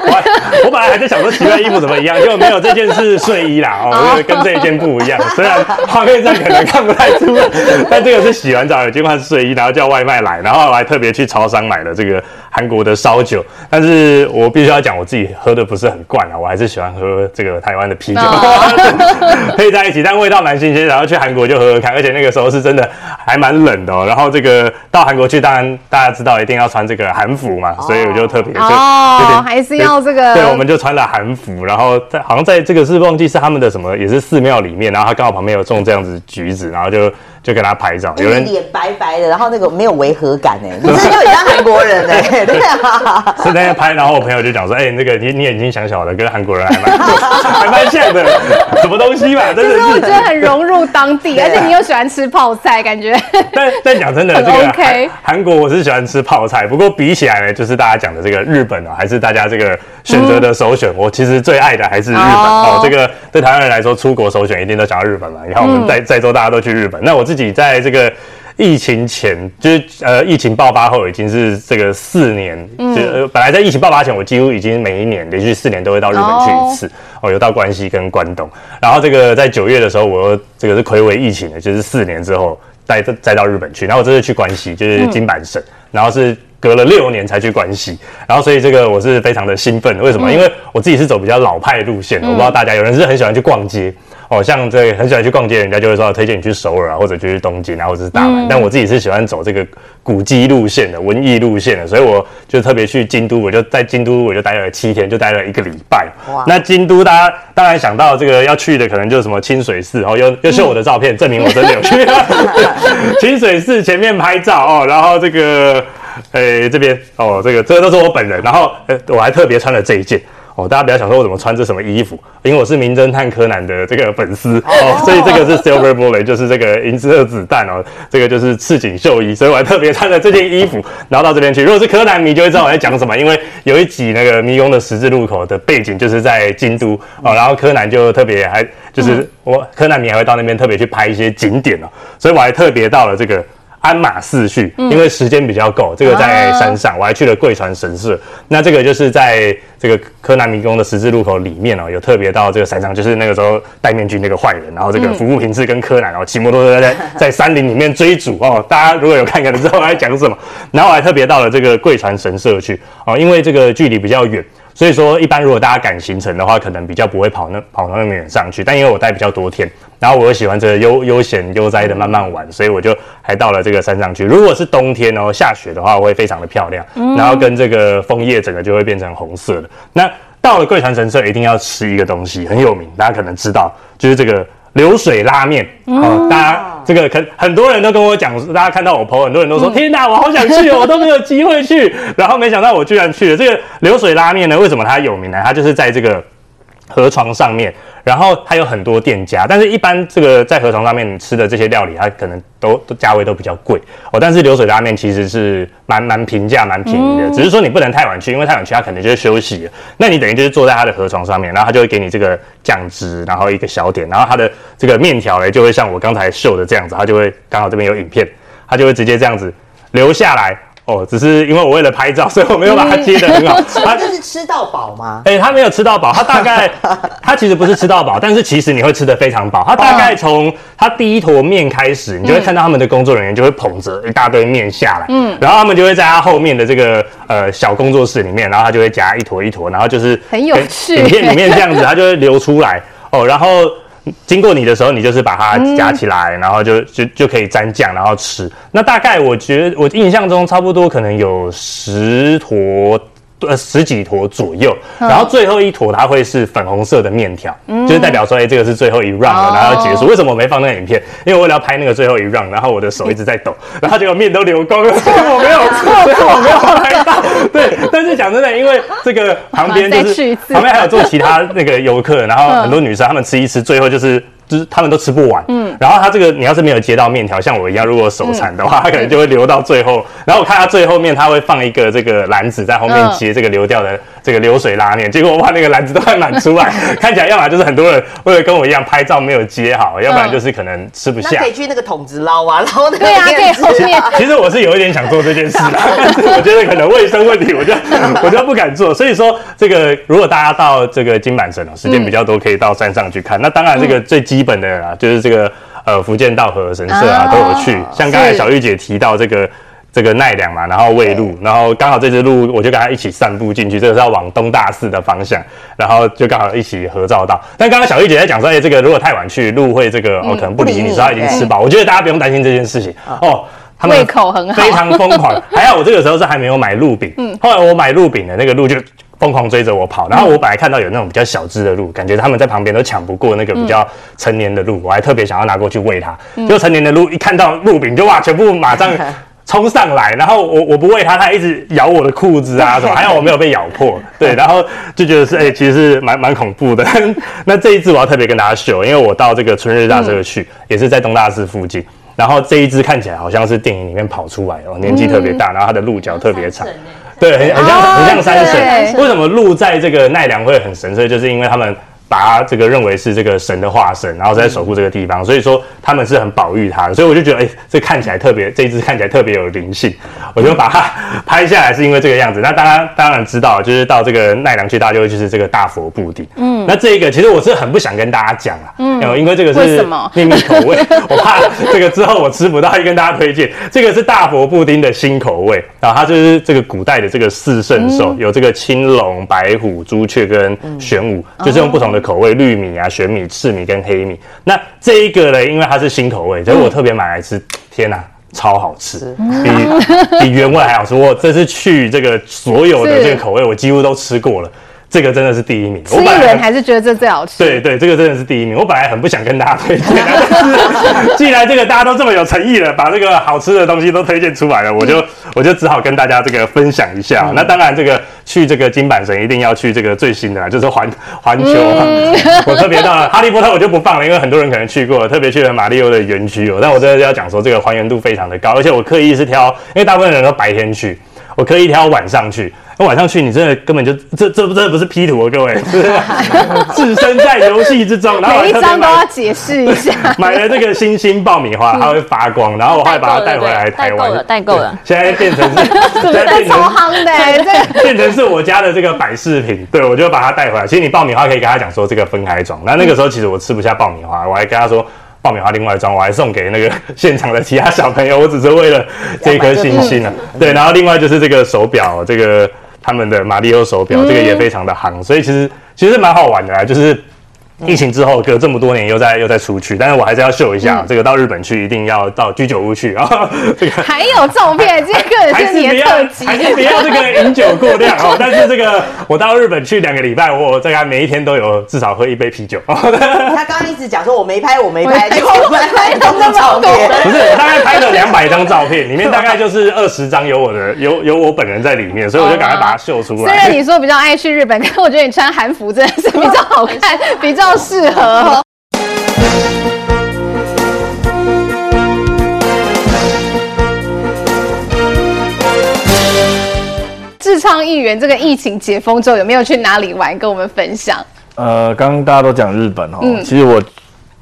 我我本来还在想说奇怪衣服怎么一样，结果没有，这件是睡衣啦哦，跟这一件不一样。虽然画面上可能看不太出来，但这个是洗完澡已经换睡衣，然后叫外卖。来，然后还特别去超商买了这个韩国的烧酒，但是我必须要讲，我自己喝的不是很惯啊，我我还是喜欢喝这个台湾的啤酒，哦、配在一起，但味道蛮新鲜。然后去韩国就喝喝看，而且那个时候是真的还蛮冷的哦。然后这个到韩国去，当然大家知道一定要穿这个韩服嘛，所以我就特别就哦，还是要这个。对，我们就穿了韩服，然后在好像在这个是忘记是他们的什么，也是寺庙里面，然后他刚好旁边有种这样子橘子，然后就。就跟他拍照，有人脸白白的，然后那个没有违和感哎，你这就很像韩国人哎，对啊。是那天拍，然后我朋友就讲说，哎、欸，那个你你眼睛小小的，跟韩国人还蛮还蛮像的，什么东西嘛？真的是。就是我觉得很融入当地，而且你又喜欢吃泡菜，感觉。但但讲真的，这个韩韩国我是喜欢吃泡菜，不过比起来呢，就是大家讲的这个日本啊，还是大家这个选择的首选。嗯、我其实最爱的还是日本哦，哦。这个对台湾人来说，出国首选一定都想要日本嘛。你看我们在在座大家都去日本，那我自己在这个疫情前，就是呃疫情爆发后，已经是这个四年，嗯、就呃本来在疫情爆发前，我几乎已经每一年连续四年都会到日本去一次，哦，哦，有到关西跟关东，然后这个在九月的时候，我又这个是睽违疫情的，就是四年之后再再到日本去，然后我这次去关西，就是金板神，嗯、然后是隔了六年才去关西，然后所以这个我是非常的兴奋，为什么？嗯、因为我自己是走比较老派路线的，我不知道大家有人是很喜欢去逛街。哦，像这个很喜欢去逛街，人家就会说推荐你去首尔啊，或者就去东京啊，或者是大阪。嗯、但我自己是喜欢走这个古迹路线的、文艺路线的，所以我就特别去京都，我就在京都我就待了七天，就待了一个礼拜。哇！那京都大家当然想到这个要去的，可能就是什么清水寺 哦，又又秀我的照片，嗯、证明我真的有去。清水寺前面拍照哦，然后这个诶、欸、这边哦，这个这个都是我本人，然后呃我还特别穿了这一件。哦，大家不要想说我怎么穿这什么衣服，因为我是名侦探柯南的这个粉丝哦，所以这个是 Silver Bullet，就是这个银色子弹哦，这个就是赤井秀一，所以我还特别穿了这件衣服，然后到这边去。如果是柯南迷就会知道我在讲什么，因为有一集那个迷宫的十字路口的背景就是在京都哦，然后柯南就特别还就是我柯南迷还会到那边特别去拍一些景点哦，所以我还特别到了这个。鞍马寺去，因为时间比较够，这个在山上，我还去了贵船神社。那这个就是在这个柯南迷宫的十字路口里面哦，有特别到这个山上，就是那个时候戴面具那个坏人，然后这个服部平次跟柯南哦骑摩托车在 在山林里面追逐哦。大家如果有看，可能知道我在讲什么。然后我还特别到了这个贵船神社去哦，因为这个距离比较远。所以说，一般如果大家赶行程的话，可能比较不会跑那跑那么远上去。但因为我待比较多天，然后我又喜欢这个悠悠闲悠哉的慢慢玩，所以我就还到了这个山上去。如果是冬天哦，下雪的话，会非常的漂亮，然后跟这个枫叶整个就会变成红色的。那到了贵船神社，一定要吃一个东西，很有名，大家可能知道，就是这个。流水拉面哦，大家这个可很多人都跟我讲，大家看到我朋友很多人都说：“天哪，我好想去哦，我都没有机会去。”然后没想到我居然去了。这个流水拉面呢，为什么它有名呢？它就是在这个河床上面。然后它有很多店家，但是一般这个在河床上面你吃的这些料理，它可能都都价位都比较贵哦。但是流水拉面其实是蛮蛮平价、蛮便宜的，只是说你不能太晚去，因为太晚去它可能就会休息了。那你等于就是坐在它的河床上面，然后它就会给你这个酱汁，然后一个小点，然后它的这个面条呢就会像我刚才秀的这样子，它就会刚好这边有影片，它就会直接这样子流下来。哦，只是因为我为了拍照，所以我没有把它接的很好。他这是吃到饱吗？哎、欸，他没有吃到饱，他大概 他其实不是吃到饱，但是其实你会吃的非常饱。他大概从他第一坨面开始，你就会看到他们的工作人员就会捧着一大堆面下来，嗯，然后他们就会在他后面的这个呃小工作室里面，然后他就会夹一坨一坨，然后就是很有趣，影片里面这样子，他就会流出来哦，然后。经过你的时候，你就是把它夹起来，然后就就就可以沾酱，然后吃。那大概我觉得，我印象中差不多可能有十坨。呃，十几坨左右，然后最后一坨它会是粉红色的面条，嗯、就是代表说，哎、欸，这个是最后一 round 了，然后要结束。哦、为什么我没放那个影片？因为我为了要拍那个最后一 round，然后我的手一直在抖，然后结果面都流光了，所以我没有，所以我没有拍到。对，但是讲真的，因为这个旁边就是旁边还有坐其他那个游客，然后很多女生她们吃一吃，最后就是。就是他们都吃不完，嗯，然后他这个你要是没有接到面条，像我一样，如果手残的话，他可能就会留到最后。然后我看他最后面，他会放一个这个篮子在后面接这个流掉的这个流水拉面。结果我把那个篮子都快满出来，看起来要么就是很多人为了跟我一样拍照没有接好，要不然就是可能吃不下。可以去那个桶子捞啊，捞那个对啊，可以后面。其实我是有一点想做这件事的，但是我觉得可能卫生问题，我就 我就不敢做。所以说，这个如果大家到这个金板神哦，时间比较多，可以到山上去看。那当然，这个最基本的啊，就是。这个呃，福建道和神社啊，都有去。像刚才小玉姐提到这个这个奈良嘛，然后喂鹿，然后刚好这只鹿我就跟他一起散步进去，这个是要往东大寺的方向，然后就刚好一起合照到。但刚刚小玉姐在讲说，哎、欸，这个如果太晚去，鹿会这个哦可能不理你，说他已经吃饱。我觉得大家不用担心这件事情哦，他们胃口很好，非常疯狂。还好我这个时候是还没有买鹿饼，嗯，后来我买鹿饼的那个鹿就疯狂追着我跑，然后我本来看到有那种比较小只的鹿，感觉他们在旁边都抢不过那个比较成年的鹿，我还特别想要拿过去喂它。就成年的鹿一看到鹿饼就哇，全部马上。冲上来，然后我我不喂它，它一直咬我的裤子啊什么，还好我没有被咬破，对，然后就觉得是哎、欸，其实是蛮蛮恐怖的。那这一只我要特别跟大家秀，因为我到这个春日大社去，嗯、也是在东大寺附近，然后这一只看起来好像是电影里面跑出来哦，年纪特别大，然后它的鹿角特别长，对，很很像很像山神。为什么鹿在这个奈良会很神圣？就是因为他们。把他这个认为是这个神的化身，然后在守护这个地方，所以说他们是很保育他的，所以我就觉得，哎、欸，这看起来特别，这一只看起来特别有灵性，我就把它拍下来，是因为这个样子。那大家当然知道，就是到这个奈良去，大家就是这个大佛布丁。嗯，那这个其实我是很不想跟大家讲啊，嗯，因为这个是秘密口味，我怕这个之后我吃不到，跟大家推荐。这个是大佛布丁的新口味，然后它就是这个古代的这个四圣兽，嗯、有这个青龙、白虎、朱雀跟玄武，嗯、就是用不同的。口味绿米啊、玄米、赤米跟黑米，那这一个呢，因为它是新口味，所以我特别买来吃。天哪，超好吃，比 比原味还好吃。我这次去这个所有的这个口味，我几乎都吃过了。这个真的是第一名，吃一轮还是觉得这最好吃。对对，这个真的是第一名。我本来很不想跟大家推荐，但 是既然这个大家都这么有诚意了，把这个好吃的东西都推荐出来了，我就我就只好跟大家这个分享一下。那当然，这个去这个金板神一定要去这个最新的，就是环环球。我特别到了哈利波特，我就不放了，因为很多人可能去过，特别去了马里奥的园区哦。但我真的要讲说，这个还原度非常的高，而且我刻意是挑，因为大部分人都白天去，我刻意挑晚上去。那晚上去，你真的根本就这这不这不是 P 图哦，各位，置身在游戏之中，然后每一张都要解释一下。买了这个星星爆米花，它会发光，然后我还把它带回来 台湾，代购了，现在变成是，现在变成超夯的，这变成是我家的这个摆饰品。对，我就把它带回来。其实你爆米花可以跟他讲说这个分开装。那那个时候其实我吃不下爆米花，我还跟他说爆米花另外一装，我还送给那个 现场的其他小朋友。我只是为了这颗星星啊。对，然后另外就是这个手表，这个。他们的马里奥手表，这个也非常的夯，所以其实其实蛮好玩的啊，就是。疫情之后隔这么多年又再又再出去，但是我还是要秀一下，这个到日本去一定要到居酒屋去啊。这个还有照片，这个还是比较还是不要这个饮酒过量哦。但是这个我到日本去两个礼拜，我大概每一天都有至少喝一杯啤酒。他刚刚一直讲说我没拍 我没拍，结果我拍了照片。不是，我大概拍了两百张照片，里面大概就是二十张有我的有有我本人在里面，所以我就赶快把它秀出来。虽然你说比较爱去日本，可是我觉得你穿韩服真的是比较好看，比较。较适合。志昌议员，这个疫情解封之后有没有去哪里玩？跟我们分享。呃，刚刚大家都讲日本哦，嗯、其实我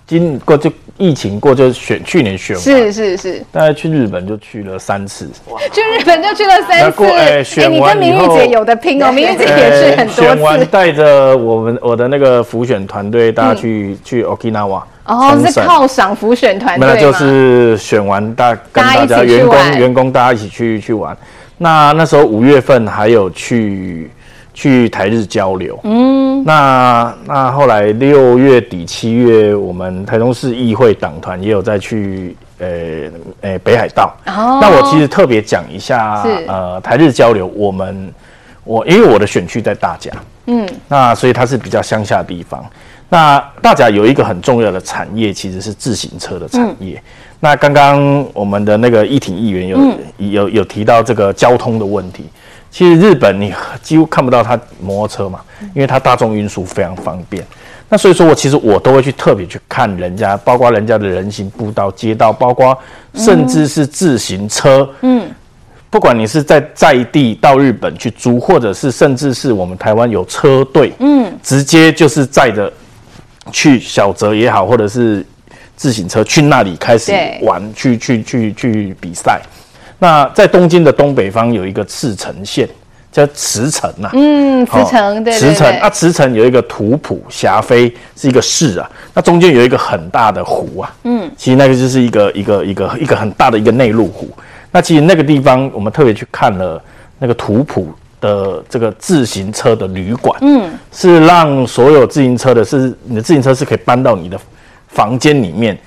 经过就。疫情过就选去年选完是是是，大概去日本就去了三次，去日本就去了三次。哎，选你跟明玉姐有的拼哦，明玉姐也是很多次。选完带着我们我的那个浮选团队，大家去去 Okinawa。哦，是犒赏浮选团队那就是选完大跟大家员工员工大家一起去去玩。那那时候五月份还有去。去台日交流，嗯，那那后来六月底七月，我们台中市议会党团也有再去，呃、欸，呃、欸，北海道。哦，那我其实特别讲一下，是呃，台日交流，我们我因为我的选区在大甲，嗯，那所以它是比较乡下的地方。那大甲有一个很重要的产业，其实是自行车的产业。嗯、那刚刚我们的那个议挺议员有、嗯、有有提到这个交通的问题。其实日本你几乎看不到它摩托车嘛，因为它大众运输非常方便。那所以说我其实我都会去特别去看人家，包括人家的人行步道、街道，包括甚至是自行车。嗯，不管你是在在地到日本去租，或者是甚至是我们台湾有车队，嗯，直接就是载着去小泽也好，或者是自行车去那里开始玩，去去去去比赛。那在东京的东北方有一个赤城县，叫茨城呐。嗯，茨城对。茨城啊，茨城有一个图浦霞飞是一个市啊。那中间有一个很大的湖啊。嗯，其实那个就是一个一个一个一个很大的一个内陆湖。那其实那个地方我们特别去看了那个图谱的这个自行车的旅馆，嗯，是让所有自行车的是你的自行车是可以搬到你的房间里面，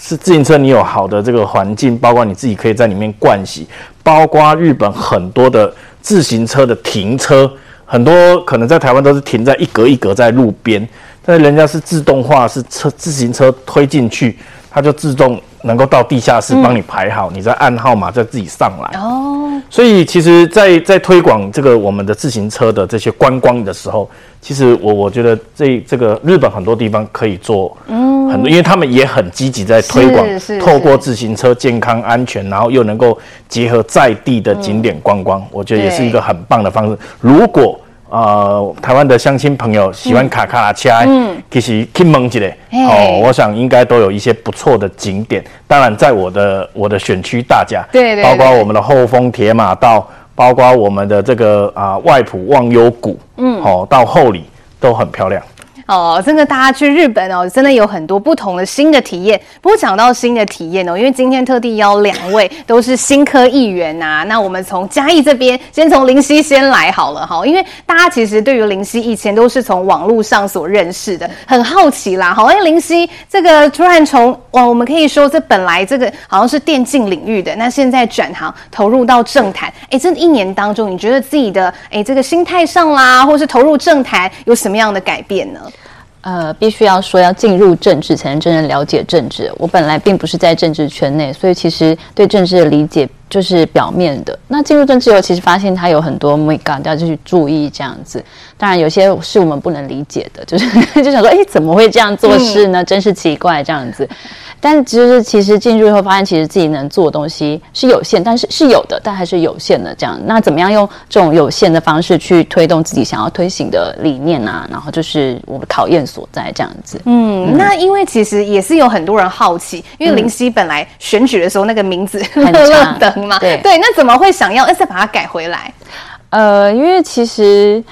是自行车你有好的这个环境，包括你自己可以在里面灌洗，包括日本很多的自行车的停车，很多可能在台湾都是停在一格一格在路边，但是人家是自动化，是车自行车推进去，它就自动。能够到地下室帮你排好，嗯、你再按号码再自己上来。哦，所以其实在，在在推广这个我们的自行车的这些观光的时候，其实我我觉得这这个日本很多地方可以做，嗯，很多，因为他们也很积极在推广，透过自行车健康安全，然后又能够结合在地的景点观光，嗯、我觉得也是一个很棒的方式。如果呃，台湾的乡亲朋友喜欢卡卡拉车，嗯，其实去问一下哦，我想应该都有一些不错的景点。当然，在我的我的选区大家，对，对对，包括我们的后丰铁马道，包括我们的这个啊、呃、外埔忘忧谷，嗯，哦，到后里都很漂亮。哦，真的大家去日本哦，真的有很多不同的新的体验。不过讲到新的体验哦，因为今天特地邀两位都是新科议员呐，那我们从嘉义这边先从林夕先来好了哈，因为大家其实对于林夕以前都是从网络上所认识的，很好奇啦。好，因为林夕这个突然从哇，我们可以说这本来这个好像是电竞领域的，那现在转行投入到政坛，哎，这一年当中，你觉得自己的哎这个心态上啦，或是投入政坛有什么样的改变呢？呃，必须要说要进入政治才能真正了解政治。我本来并不是在政治圈内，所以其实对政治的理解就是表面的。那进入政治后，其实发现它有很多眉角要去注意这样子。当然，有些是我们不能理解的，就是 就想说，哎，怎么会这样做事呢？真是奇怪这样子。但其实，其实进入以后发现，其实自己能做的东西是有限，但是是有的，但还是有限的。这样，那怎么样用这种有限的方式去推动自己想要推行的理念啊？然后就是我们考验所在，这样子。嗯，嗯，那因为其实也是有很多人好奇，因为林夕本来选举的时候那个名字乐乐等嘛，对对，那怎么会想要再把它改回来？呃，因为其实。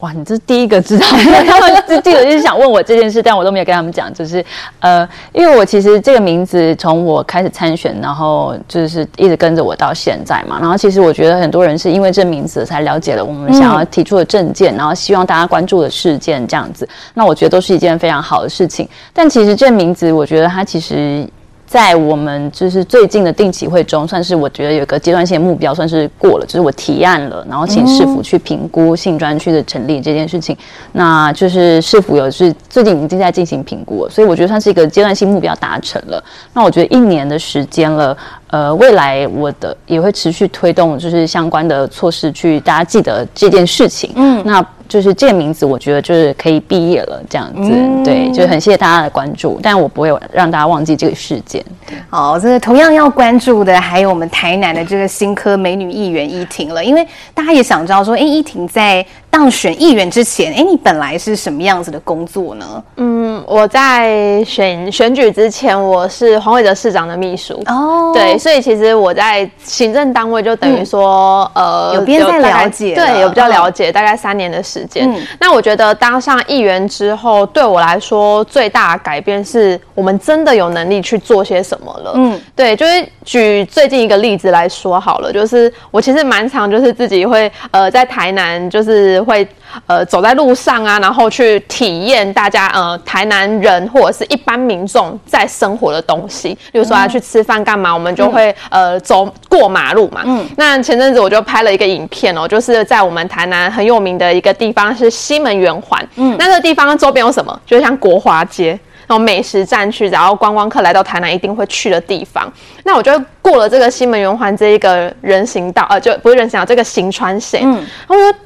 哇，你这是第一个知道，他们就记得就是想问我这件事，但我都没有跟他们讲，就是呃，因为我其实这个名字从我开始参选，然后就是一直跟着我到现在嘛，然后其实我觉得很多人是因为这名字才了解了我们想要提出的政见，然后希望大家关注的事件这样子，那我觉得都是一件非常好的事情，但其实这名字我觉得它其实。在我们就是最近的定期会中，算是我觉得有个阶段性的目标，算是过了。就是我提案了，然后请市府去评估性专区的成立这件事情。那就是市府有是最近已经在进行评估了，所以我觉得算是一个阶段性目标达成了。那我觉得一年的时间了，呃，未来我的也会持续推动，就是相关的措施去大家记得这件事情。嗯，那。就是这个名字，我觉得就是可以毕业了这样子，嗯、对，就是很谢谢大家的关注，但我不会让大家忘记这个事件。好，这个同样要关注的还有我们台南的这个新科美女议员依婷了，因为大家也想知道说，哎，依婷在当选议员之前，哎，你本来是什么样子的工作呢？嗯，我在选选举之前，我是黄伟哲市长的秘书。哦，对，所以其实我在行政单位就等于说，嗯、呃，有边在了解，对，有比较了解，大概三年的时间。时间，嗯、那我觉得当上议员之后，对我来说最大的改变是我们真的有能力去做些什么了。嗯，对，就是举最近一个例子来说好了，就是我其实蛮常就是自己会呃在台南就是会呃走在路上啊，然后去体验大家呃台南人或者是一般民众在生活的东西，比如说要去吃饭干嘛，我们就会呃走过马路嘛。嗯，那前阵子我就拍了一个影片哦，就是在我们台南很有名的一个地。方是西门圆环，嗯，那这个地方周边有什么？就像国华街，然后美食站区，然后观光客来到台南一定会去的地方。那我就过了这个西门圆环这一个人行道，呃，就不是人行道，这个行穿线，嗯，然后我就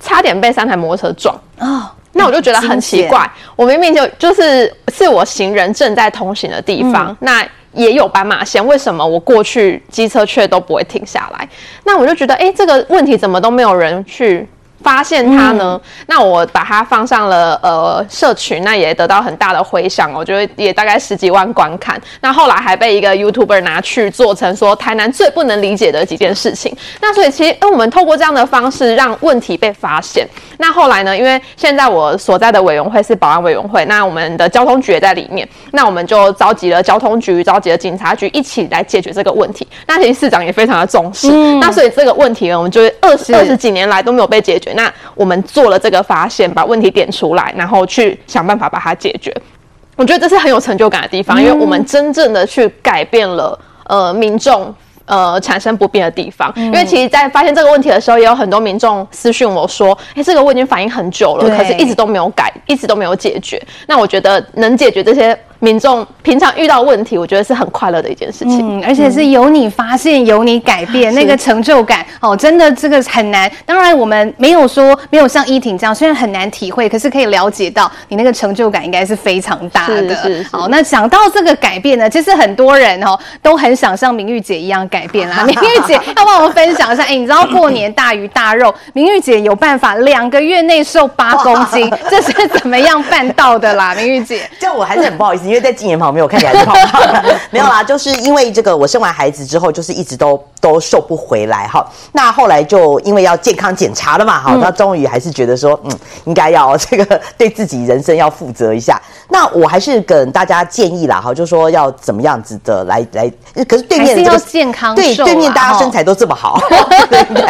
差点被三台摩托车撞啊。哦，那我就觉得很奇怪，我明明就就是是我行人正在通行的地方，嗯，那也有斑马线，为什么我过去机车却都不会停下来？那我就觉得，哎，这个问题怎么都没有人去。发现它呢，嗯、那我把它放上了呃社群，那也得到很大的回响，我觉得也大概十几万观看。那后来还被一个 YouTuber 拿去做成说台南最不能理解的几件事情。那所以其实，因为我们透过这样的方式让问题被发现，那后来呢，因为现在我所在的委员会是保安委员会，那我们的交通局也在里面，那我们就召集了交通局、召集了警察局一起来解决这个问题。那其实市长也非常的重视，嗯、那所以这个问题呢，我们就二十二十几年来都没有被解决。那我们做了这个发现，把问题点出来，然后去想办法把它解决。我觉得这是很有成就感的地方，因为我们真正的去改变了呃民众。呃，产生不便的地方，因为其实，在发现这个问题的时候，也有很多民众私讯我说：“哎，这个我已经反映很久了，可是一直都没有改，一直都没有解决。”那我觉得能解决这些。民众平常遇到问题，我觉得是很快乐的一件事情，嗯，而且是由你发现，由你改变，那个成就感哦，真的这个很难。当然，我们没有说没有像依婷这样，虽然很难体会，可是可以了解到你那个成就感应该是非常大的。是是是。好，那讲到这个改变呢，其实很多人哦都很想像明玉姐一样改变啦。明玉姐要帮我们分享一下，哎，你知道过年大鱼大肉，明玉姐有办法两个月内瘦八公斤，这是怎么样办到的啦？明玉姐，这我还是很不好意思。因为在今年旁边，我看起来是胖胖的，没有啦，就是因为这个，我生完孩子之后，就是一直都都瘦不回来哈。那后来就因为要健康检查了嘛，哈，那终于还是觉得说，嗯，应该要这个对自己人生要负责一下。那我还是跟大家建议啦，哈，就说要怎么样子的来来，可是对面的这个健康对对面大家身材都这么好，对不对？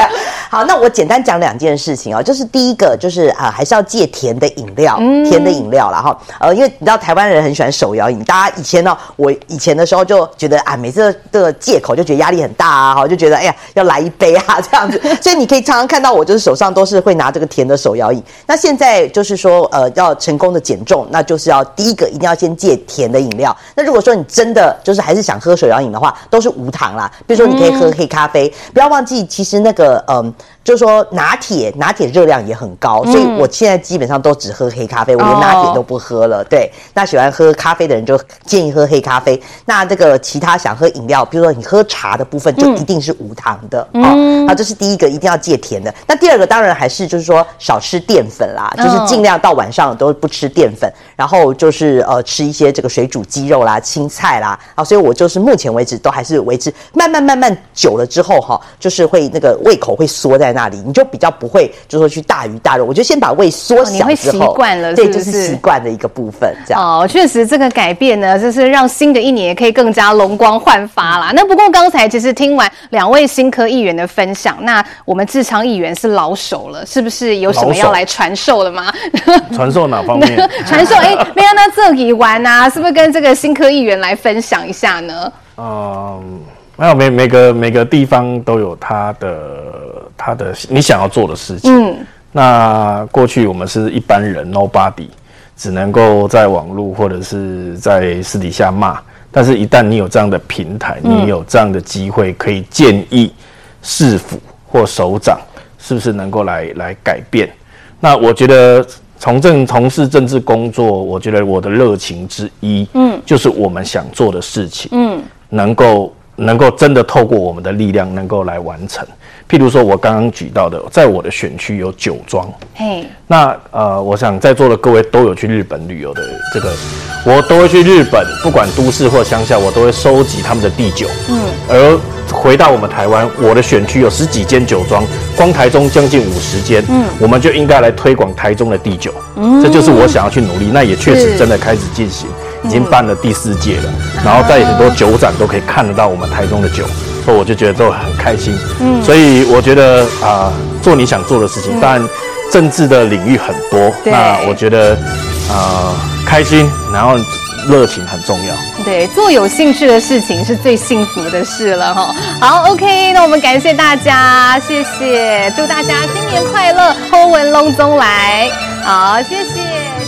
好，那我简单讲两件事情哦，就是第一个就是啊，还是要戒甜的饮料，甜的饮料啦哈，呃，因为你知道台湾人很喜欢手摇饮。大家以前呢，我以前的时候就觉得啊，每次的借口就觉得压力很大啊，哈，就觉得哎呀要来一杯啊这样子，所以你可以常常看到我就是手上都是会拿这个甜的手摇饮。那现在就是说呃要成功的减重，那就是要第一个一定要先戒甜的饮料。那如果说你真的就是还是想喝手摇饮的话，都是无糖啦。比如说你可以喝黑咖啡，不要忘记其实那个嗯。呃就是说拿铁，拿铁热量也很高，所以我现在基本上都只喝黑咖啡，我连拿铁都不喝了。对，那喜欢喝咖啡的人就建议喝黑咖啡。那这个其他想喝饮料，比如说你喝茶的部分，就一定是无糖的啊。好，这是第一个，一定要戒甜的。那第二个当然还是就是说少吃淀粉啦，就是尽量到晚上都不吃淀粉，然后就是呃吃一些这个水煮鸡肉啦、青菜啦。啊，所以我就是目前为止都还是维持，慢慢慢慢久了之后哈，就是会那个胃口会缩在。那里，你就比较不会，就是说去大鱼大肉。我就先把胃缩小之后，习惯了，对，就是习惯的一个部分。这样哦，确实这个改变呢，就是让新的一年也可以更加容光焕发啦。那不过刚才其实听完两位新科议员的分享，那我们智昌议员是老手了，是不是有什么要来传授的吗？传授哪方面？传授哎，没有那这里玩啊，是不是跟这个新科议员来分享一下呢？嗯。没有，每每个每个地方都有他的他的你想要做的事情。嗯，那过去我们是一般人，nobody，只能够在网络或者是在私底下骂。但是，一旦你有这样的平台，你有这样的机会，可以建议市府或首长，是不是能够来来改变？那我觉得从政从事政治工作，我觉得我的热情之一，嗯，就是我们想做的事情，嗯，能够。能够真的透过我们的力量，能够来完成。譬如说，我刚刚举到的，在我的选区有酒庄。嘿，那呃，我想在座的各位都有去日本旅游的这个，我都会去日本，不管都市或乡下，我都会收集他们的地酒。嗯，而回到我们台湾，我的选区有十几间酒庄，光台中将近五十间。嗯，我们就应该来推广台中的地酒。嗯，这就是我想要去努力。那也确实真的开始进行。已经办了第四届了，然后在很多酒展都可以看得到我们台中的酒，所以我就觉得都很开心。嗯，所以我觉得啊、呃，做你想做的事情，但政治的领域很多，那我觉得啊、呃，开心，然后热情很重要。对，做有兴趣的事情是最幸福的事了哈。好，OK，那我们感谢大家，谢谢，祝大家新年快乐，后文隆中来，好，谢谢。